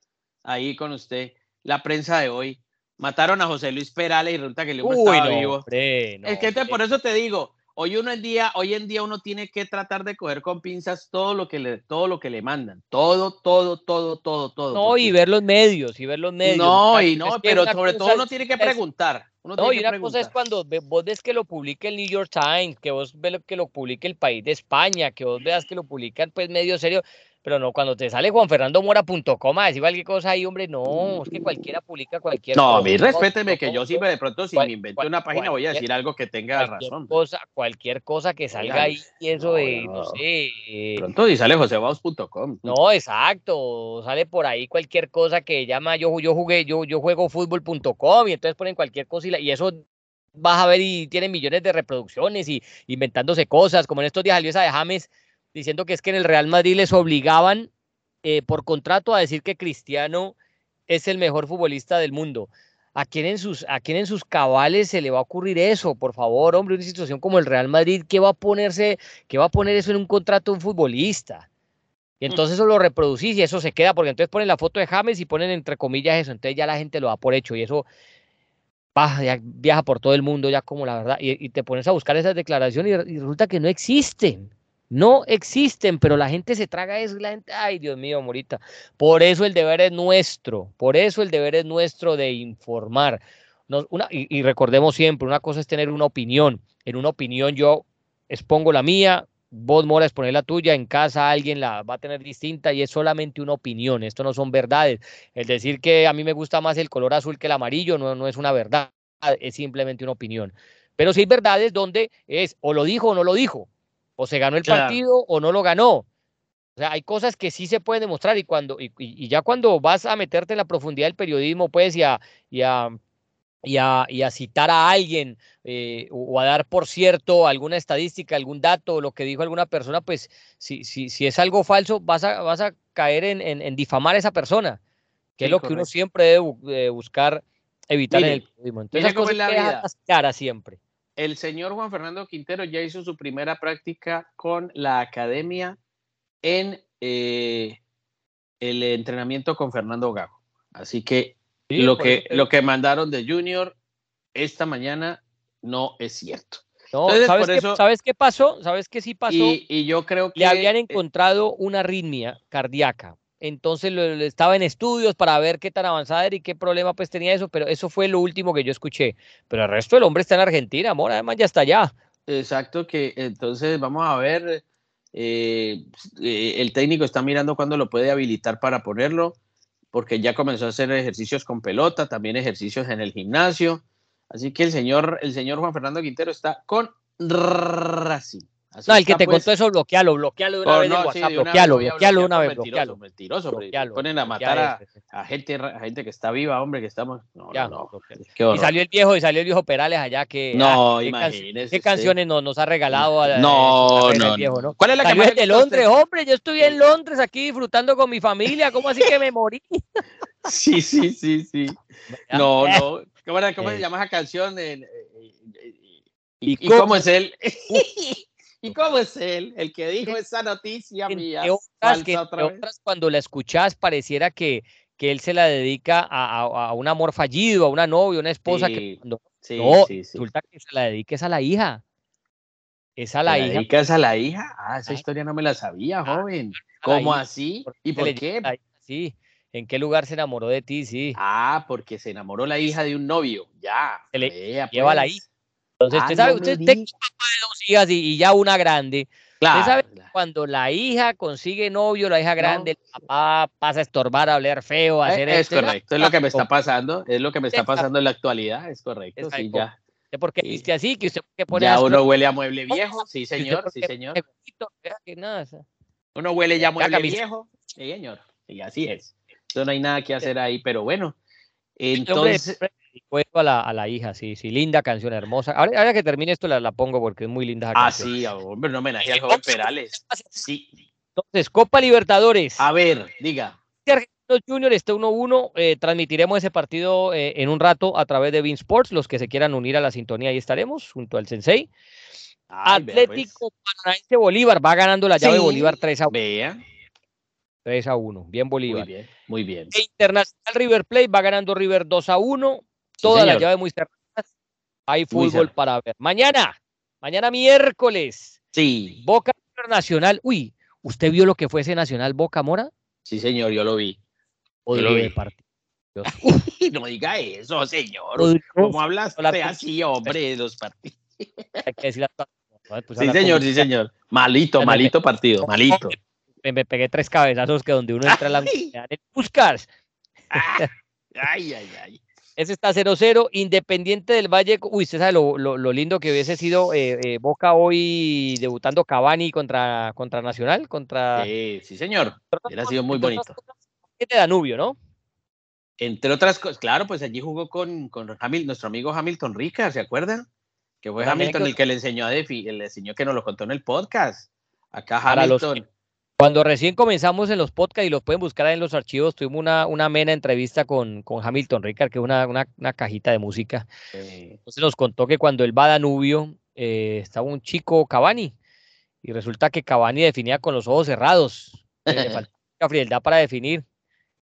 ahí con usted la prensa de hoy. Mataron a José Luis Perales y resulta que le estaba vivo. es que por eso te digo, Hoy uno en día, hoy en día uno tiene que tratar de coger con pinzas todo lo que le, todo lo que le mandan, todo, todo, todo, todo, todo. No, y ver los medios, y ver los medios. No, y no, pero sobre todo uno tiene que preguntar. no, y una cosa es cuando vos ves que lo publique el New York Times, que vos ves que lo publique el País de España, que vos veas que lo publican pues medio serio, pero no, cuando te sale juanfernandomora.com a decir cualquier cosa ahí, hombre, no, es que cualquiera publica cualquier no, cosa. No, a mí respéteme que yo siempre de pronto si me invento una página voy a decir algo que tenga razón. Cosa, cualquier cosa que salga ahí, eso de, no, sé. Eh, pronto y sale josebaus.com. No, exacto, sale por ahí cualquier cosa que llama, yo, yo jugué, yo, yo juego fútbol.com y entonces ponen cualquier cosa y, y eso vas a ver y tiene millones de reproducciones y inventándose cosas, como en estos días salió esa de James diciendo que es que en el Real Madrid les obligaban eh, por contrato a decir que Cristiano es el mejor futbolista del mundo. ¿A quién, en sus, ¿A quién en sus cabales se le va a ocurrir eso? Por favor, hombre, una situación como el Real Madrid, ¿qué va a ponerse, qué va a poner eso en un contrato un futbolista? Y entonces eso lo reproducís y eso se queda, porque entonces ponen la foto de James y ponen entre comillas eso, entonces ya la gente lo da por hecho y eso viaja por todo el mundo ya como la verdad, y, te pones a buscar esas declaraciones y, resulta que no existen. No existen, pero la gente se traga eso la gente, ay Dios mío, Morita. Por eso el deber es nuestro, por eso el deber es nuestro de informar. una, y, y recordemos siempre, una cosa es tener una opinión. En una opinión yo expongo la mía, vos Mora exponer la tuya, en casa alguien la va a tener distinta y es solamente una opinión, esto no son verdades. El decir que a mí me gusta más el color azul que el amarillo no, no es una verdad, es simplemente una opinión. Pero sí hay verdades donde es o lo dijo o no lo dijo, o se ganó el partido o no lo ganó. O sea, hay cosas que sí se pueden demostrar y cuando y, ya cuando vas a meterte en la profundidad del periodismo, pues y a, y a y a, citar a alguien eh, o, a dar por cierto alguna estadística, algún dato, lo que dijo alguna persona, pues si, si, si es algo falso, vas a, vas a caer en, en, difamar a esa persona, que es lo que uno siempre debe buscar evitar en el periodismo. Entonces, la vida. siempre. El señor Juan Fernando Quintero ya hizo su primera práctica con la academia en eh, el entrenamiento con Fernando Gago. Así que lo, que, lo que mandaron de Junior esta mañana no es cierto. ¿sabes, qué, ¿sabes, qué, pasó? ¿Sabes qué sí pasó? Y, yo creo que... Le habían encontrado una arritmia cardíaca. Entonces estaba en estudios para ver qué tan avanzada era y qué problema pues tenía eso, pero eso fue lo último que yo escuché. Pero el resto del hombre está en Argentina, amor, además ya está allá. Exacto, que entonces vamos a ver, eh, eh, el técnico está mirando cuándo lo puede habilitar para ponerlo porque ya comenzó a hacer ejercicios con pelota, también ejercicios en el gimnasio. Así que el señor, el señor Juan Fernando Quintero está con Racing. No, el que te contó pues. eso, bloquealo, bloquealo de una oh, vez no, WhatsApp, bloquealo, bloquealo de una vez, bloquealo. Mentiroso, bloquealo, ponen a matar a, gente, a gente que está viva, hombre, que estamos. No, no, no. Y salió el viejo, y salió el viejo Perales allá que. No, ah, imagínese. ¿Qué, canciones nos, nos ha regalado a, no, no, viejo, no, ¿Cuál es la salió de Londres, hombre, yo estuve en Londres aquí disfrutando con mi familia, ¿cómo así que me morí? sí, sí, sí, sí. No, no. ¿Cómo, cómo se llama esa canción? ¿Y, ¿Y cómo es él? ¿Y cómo es él? El que dijo esa noticia mía. Otras, cuando la escuchas pareciera que, que él se la dedica a, a, un amor fallido, a una novia, una esposa. que no, resulta que se la dedica a la hija. Es a la hija. ¿Dedicas a la hija? Ah, esa historia no me la sabía, ah, joven. ¿Cómo así? ¿Y por qué? Sí. ¿En qué lugar se enamoró de ti? Sí. Ah, porque se enamoró la hija de un novio. Ya. Se le lleva la pues. hija. Entonces, usted sabe, usted tiene papá de dos hijas y, ya una grande. Claro, usted sabe cuando la hija consigue novio, la hija grande, el papá pasa a estorbar, a hablar feo, a eh, hacer Es correcto, es lo que me está pasando, es lo que me está pasando en la actualidad, es correcto, sí, ya. ¿Por qué viste así? Que usted pone ya uno huele a mueble viejo, sí señor, sí señor. Uno huele ya a mueble viejo, sí señor, y así es. Entonces no hay nada que hacer ahí, pero bueno. Entonces, a la, a la hija, sí, sí, linda canción, hermosa. Ahora, que termine esto la, la, pongo porque es muy linda. ah, sí, hombre, no homenaje al joven Perales. Sí. Entonces, Copa Libertadores. A ver, diga. Argentinos Junior está 1-1. Eh, transmitiremos ese partido eh, en un rato a través de Bean Sports. Los que se quieran unir a la sintonía, ahí estaremos, junto al Sensei. Atlético pues. Paranaense Bolívar va ganando la llave Bolívar 3 a 1. Vea. 3 a 1. Bien Bolívar. Muy bien, muy bien. E Internacional River Plate va ganando River 2 a 1. Todas las llaves muy cerradas. Hay fútbol para ver. Mañana, mañana miércoles. Sí. Boca Nacional. Uy, ¿usted vio lo que fue ese Nacional Boca Mora? Sí, señor, yo lo vi. yo lo vi. No diga eso, señor. ¿Cómo hablas así, hombre, de los partidos? Hay que decir pues, sí, señor, sí, señor. Malito, malito partido, malito. Me, pegué tres cabezazos que donde uno entra a la de Puscas. Ay, ay, ay. Ese está 0-0. Independiente del Valle. Uy, usted sabe lo, lo, lindo que hubiese sido eh, eh, Boca hoy debutando Cavani contra, contra Nacional. Contra... Sí, sí, señor. Hubiera sido muy bonito. De Danubio, ¿no? Entre otras cosas, claro, pues allí jugó con, con nuestro amigo Hamilton Rica, ¿se acuerdan? Que fue Hamilton el que le enseñó a Defi, le enseñó que nos lo contó en el podcast. Acá Hamilton. Cuando recién comenzamos en los podcasts y los pueden buscar en los archivos, tuvimos una, una amena entrevista con, con Hamilton Ricard, que es una, una, cajita de música. Entonces nos contó que cuando él va a Danubio eh, estaba un chico Cavani y resulta que Cavani definía con los ojos cerrados. le faltaba frialdad para definir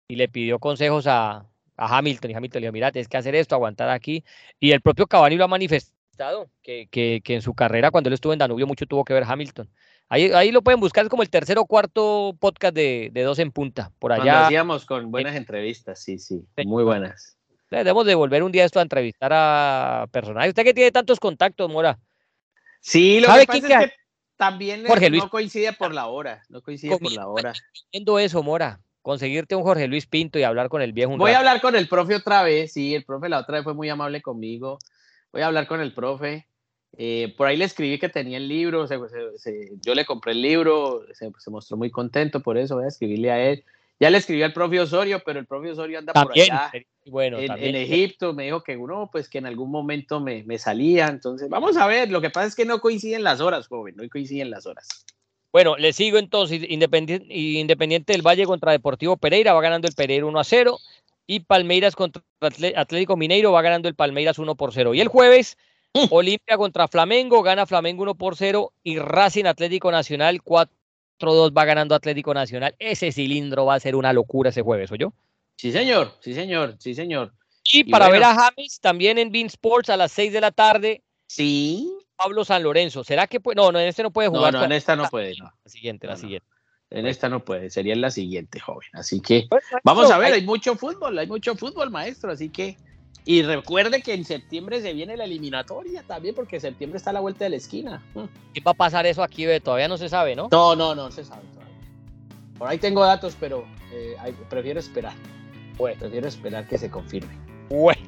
y le pidió consejos a, a Hamilton y Hamilton le dijo, mira, tienes que hacer esto, aguantar aquí. Y el propio Cavani lo ha manifestado, que, que, que en su carrera, cuando él estuvo en Danubio, mucho tuvo que ver Hamilton. Ahí, ahí lo pueden buscar, es como el tercer o cuarto podcast de, de Dos en Punta, por allá. Cuando hacíamos con buenas entrevistas, sí, sí, muy buenas. Debemos de volver un día esto a entrevistar a personajes. Usted que tiene tantos contactos, Mora. Sí, lo que pasa es que también Jorge Luis. no coincide por la hora, no coincide por la hora. Viendo eso, Mora, conseguirte un Jorge Luis Pinto y hablar con el viejo. Voy a hablar con el profe otra vez, sí, el profe la otra vez fue muy amable conmigo. Voy a hablar con el profe. Eh, por ahí le escribí que tenía el libro, se, se, se, yo le compré el libro, se, mostró muy contento por eso, voy a escribirle a él. Ya le escribí al profe Osorio, pero el profe Osorio anda también, por allá bueno, en, también. en, Egipto, me dijo que uno, pues que en algún momento me, me, salía, entonces vamos a ver, lo que pasa es que no coinciden las horas, joven, no coinciden las horas. Bueno, le sigo entonces, Independiente, Independiente del Valle contra Deportivo Pereira, va ganando el Pereira 1 a 0, y Palmeiras contra Atlético Mineiro va ganando el Palmeiras 1 por 0. Y el jueves. Olimpia contra Flamengo, gana Flamengo 1 por 0, y Racing Atlético Nacional 4 2 va ganando Atlético Nacional. Ese cilindro va a ser una locura ese jueves, ¿o yo? Sí, señor, sí, señor, sí, señor. Y, y para bueno. ver a James también en Bean Sports a las 6 de la tarde. Sí. Pablo San Lorenzo. ¿Será que puede? No, no, en este no puede jugar. No, no en esta no puede. No. La siguiente, la no, siguiente. En esta no puede, sería en la siguiente, joven. Así que vamos a ver, hay mucho fútbol, hay mucho fútbol, maestro. Así que y recuerde que en septiembre se viene la eliminatoria también, porque septiembre está a la vuelta de la esquina. ¿Qué va a pasar eso aquí? Be? Todavía no se sabe, ¿no? No, no, no se sabe todavía. Por ahí tengo datos, pero eh, prefiero esperar. Bueno. Prefiero esperar que se confirme. Bueno.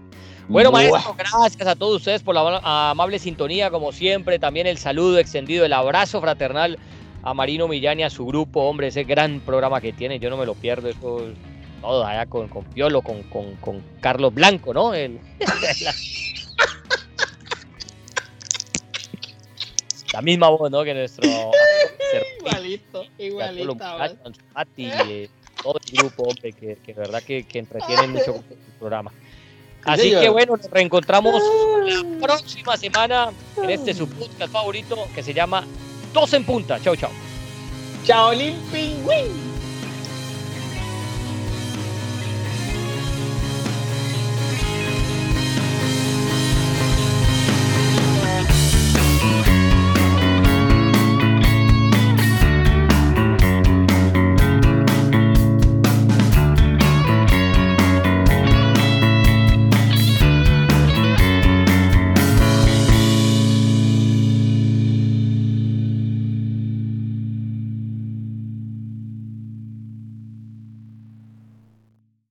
Bueno, maestro, gracias a todos ustedes por la amable sintonía, como siempre. También el saludo extendido, el abrazo fraternal a Marino Millán y a su grupo. Hombre, ese gran programa que tiene, yo no me lo pierdo. Eso todo allá con, con Piolo, con, con, con, Carlos Blanco, ¿no? El, la, la, misma voz, ¿no? Que nuestro. igualito, igualito. Mati, eh, todo el grupo, hombre, que, que de verdad que, que entretienen mucho con el programa. Así sí, que bueno, nos reencontramos la próxima semana en este su podcast favorito que se llama Dos en Punta. Chau, chau. Chao, Pingüín.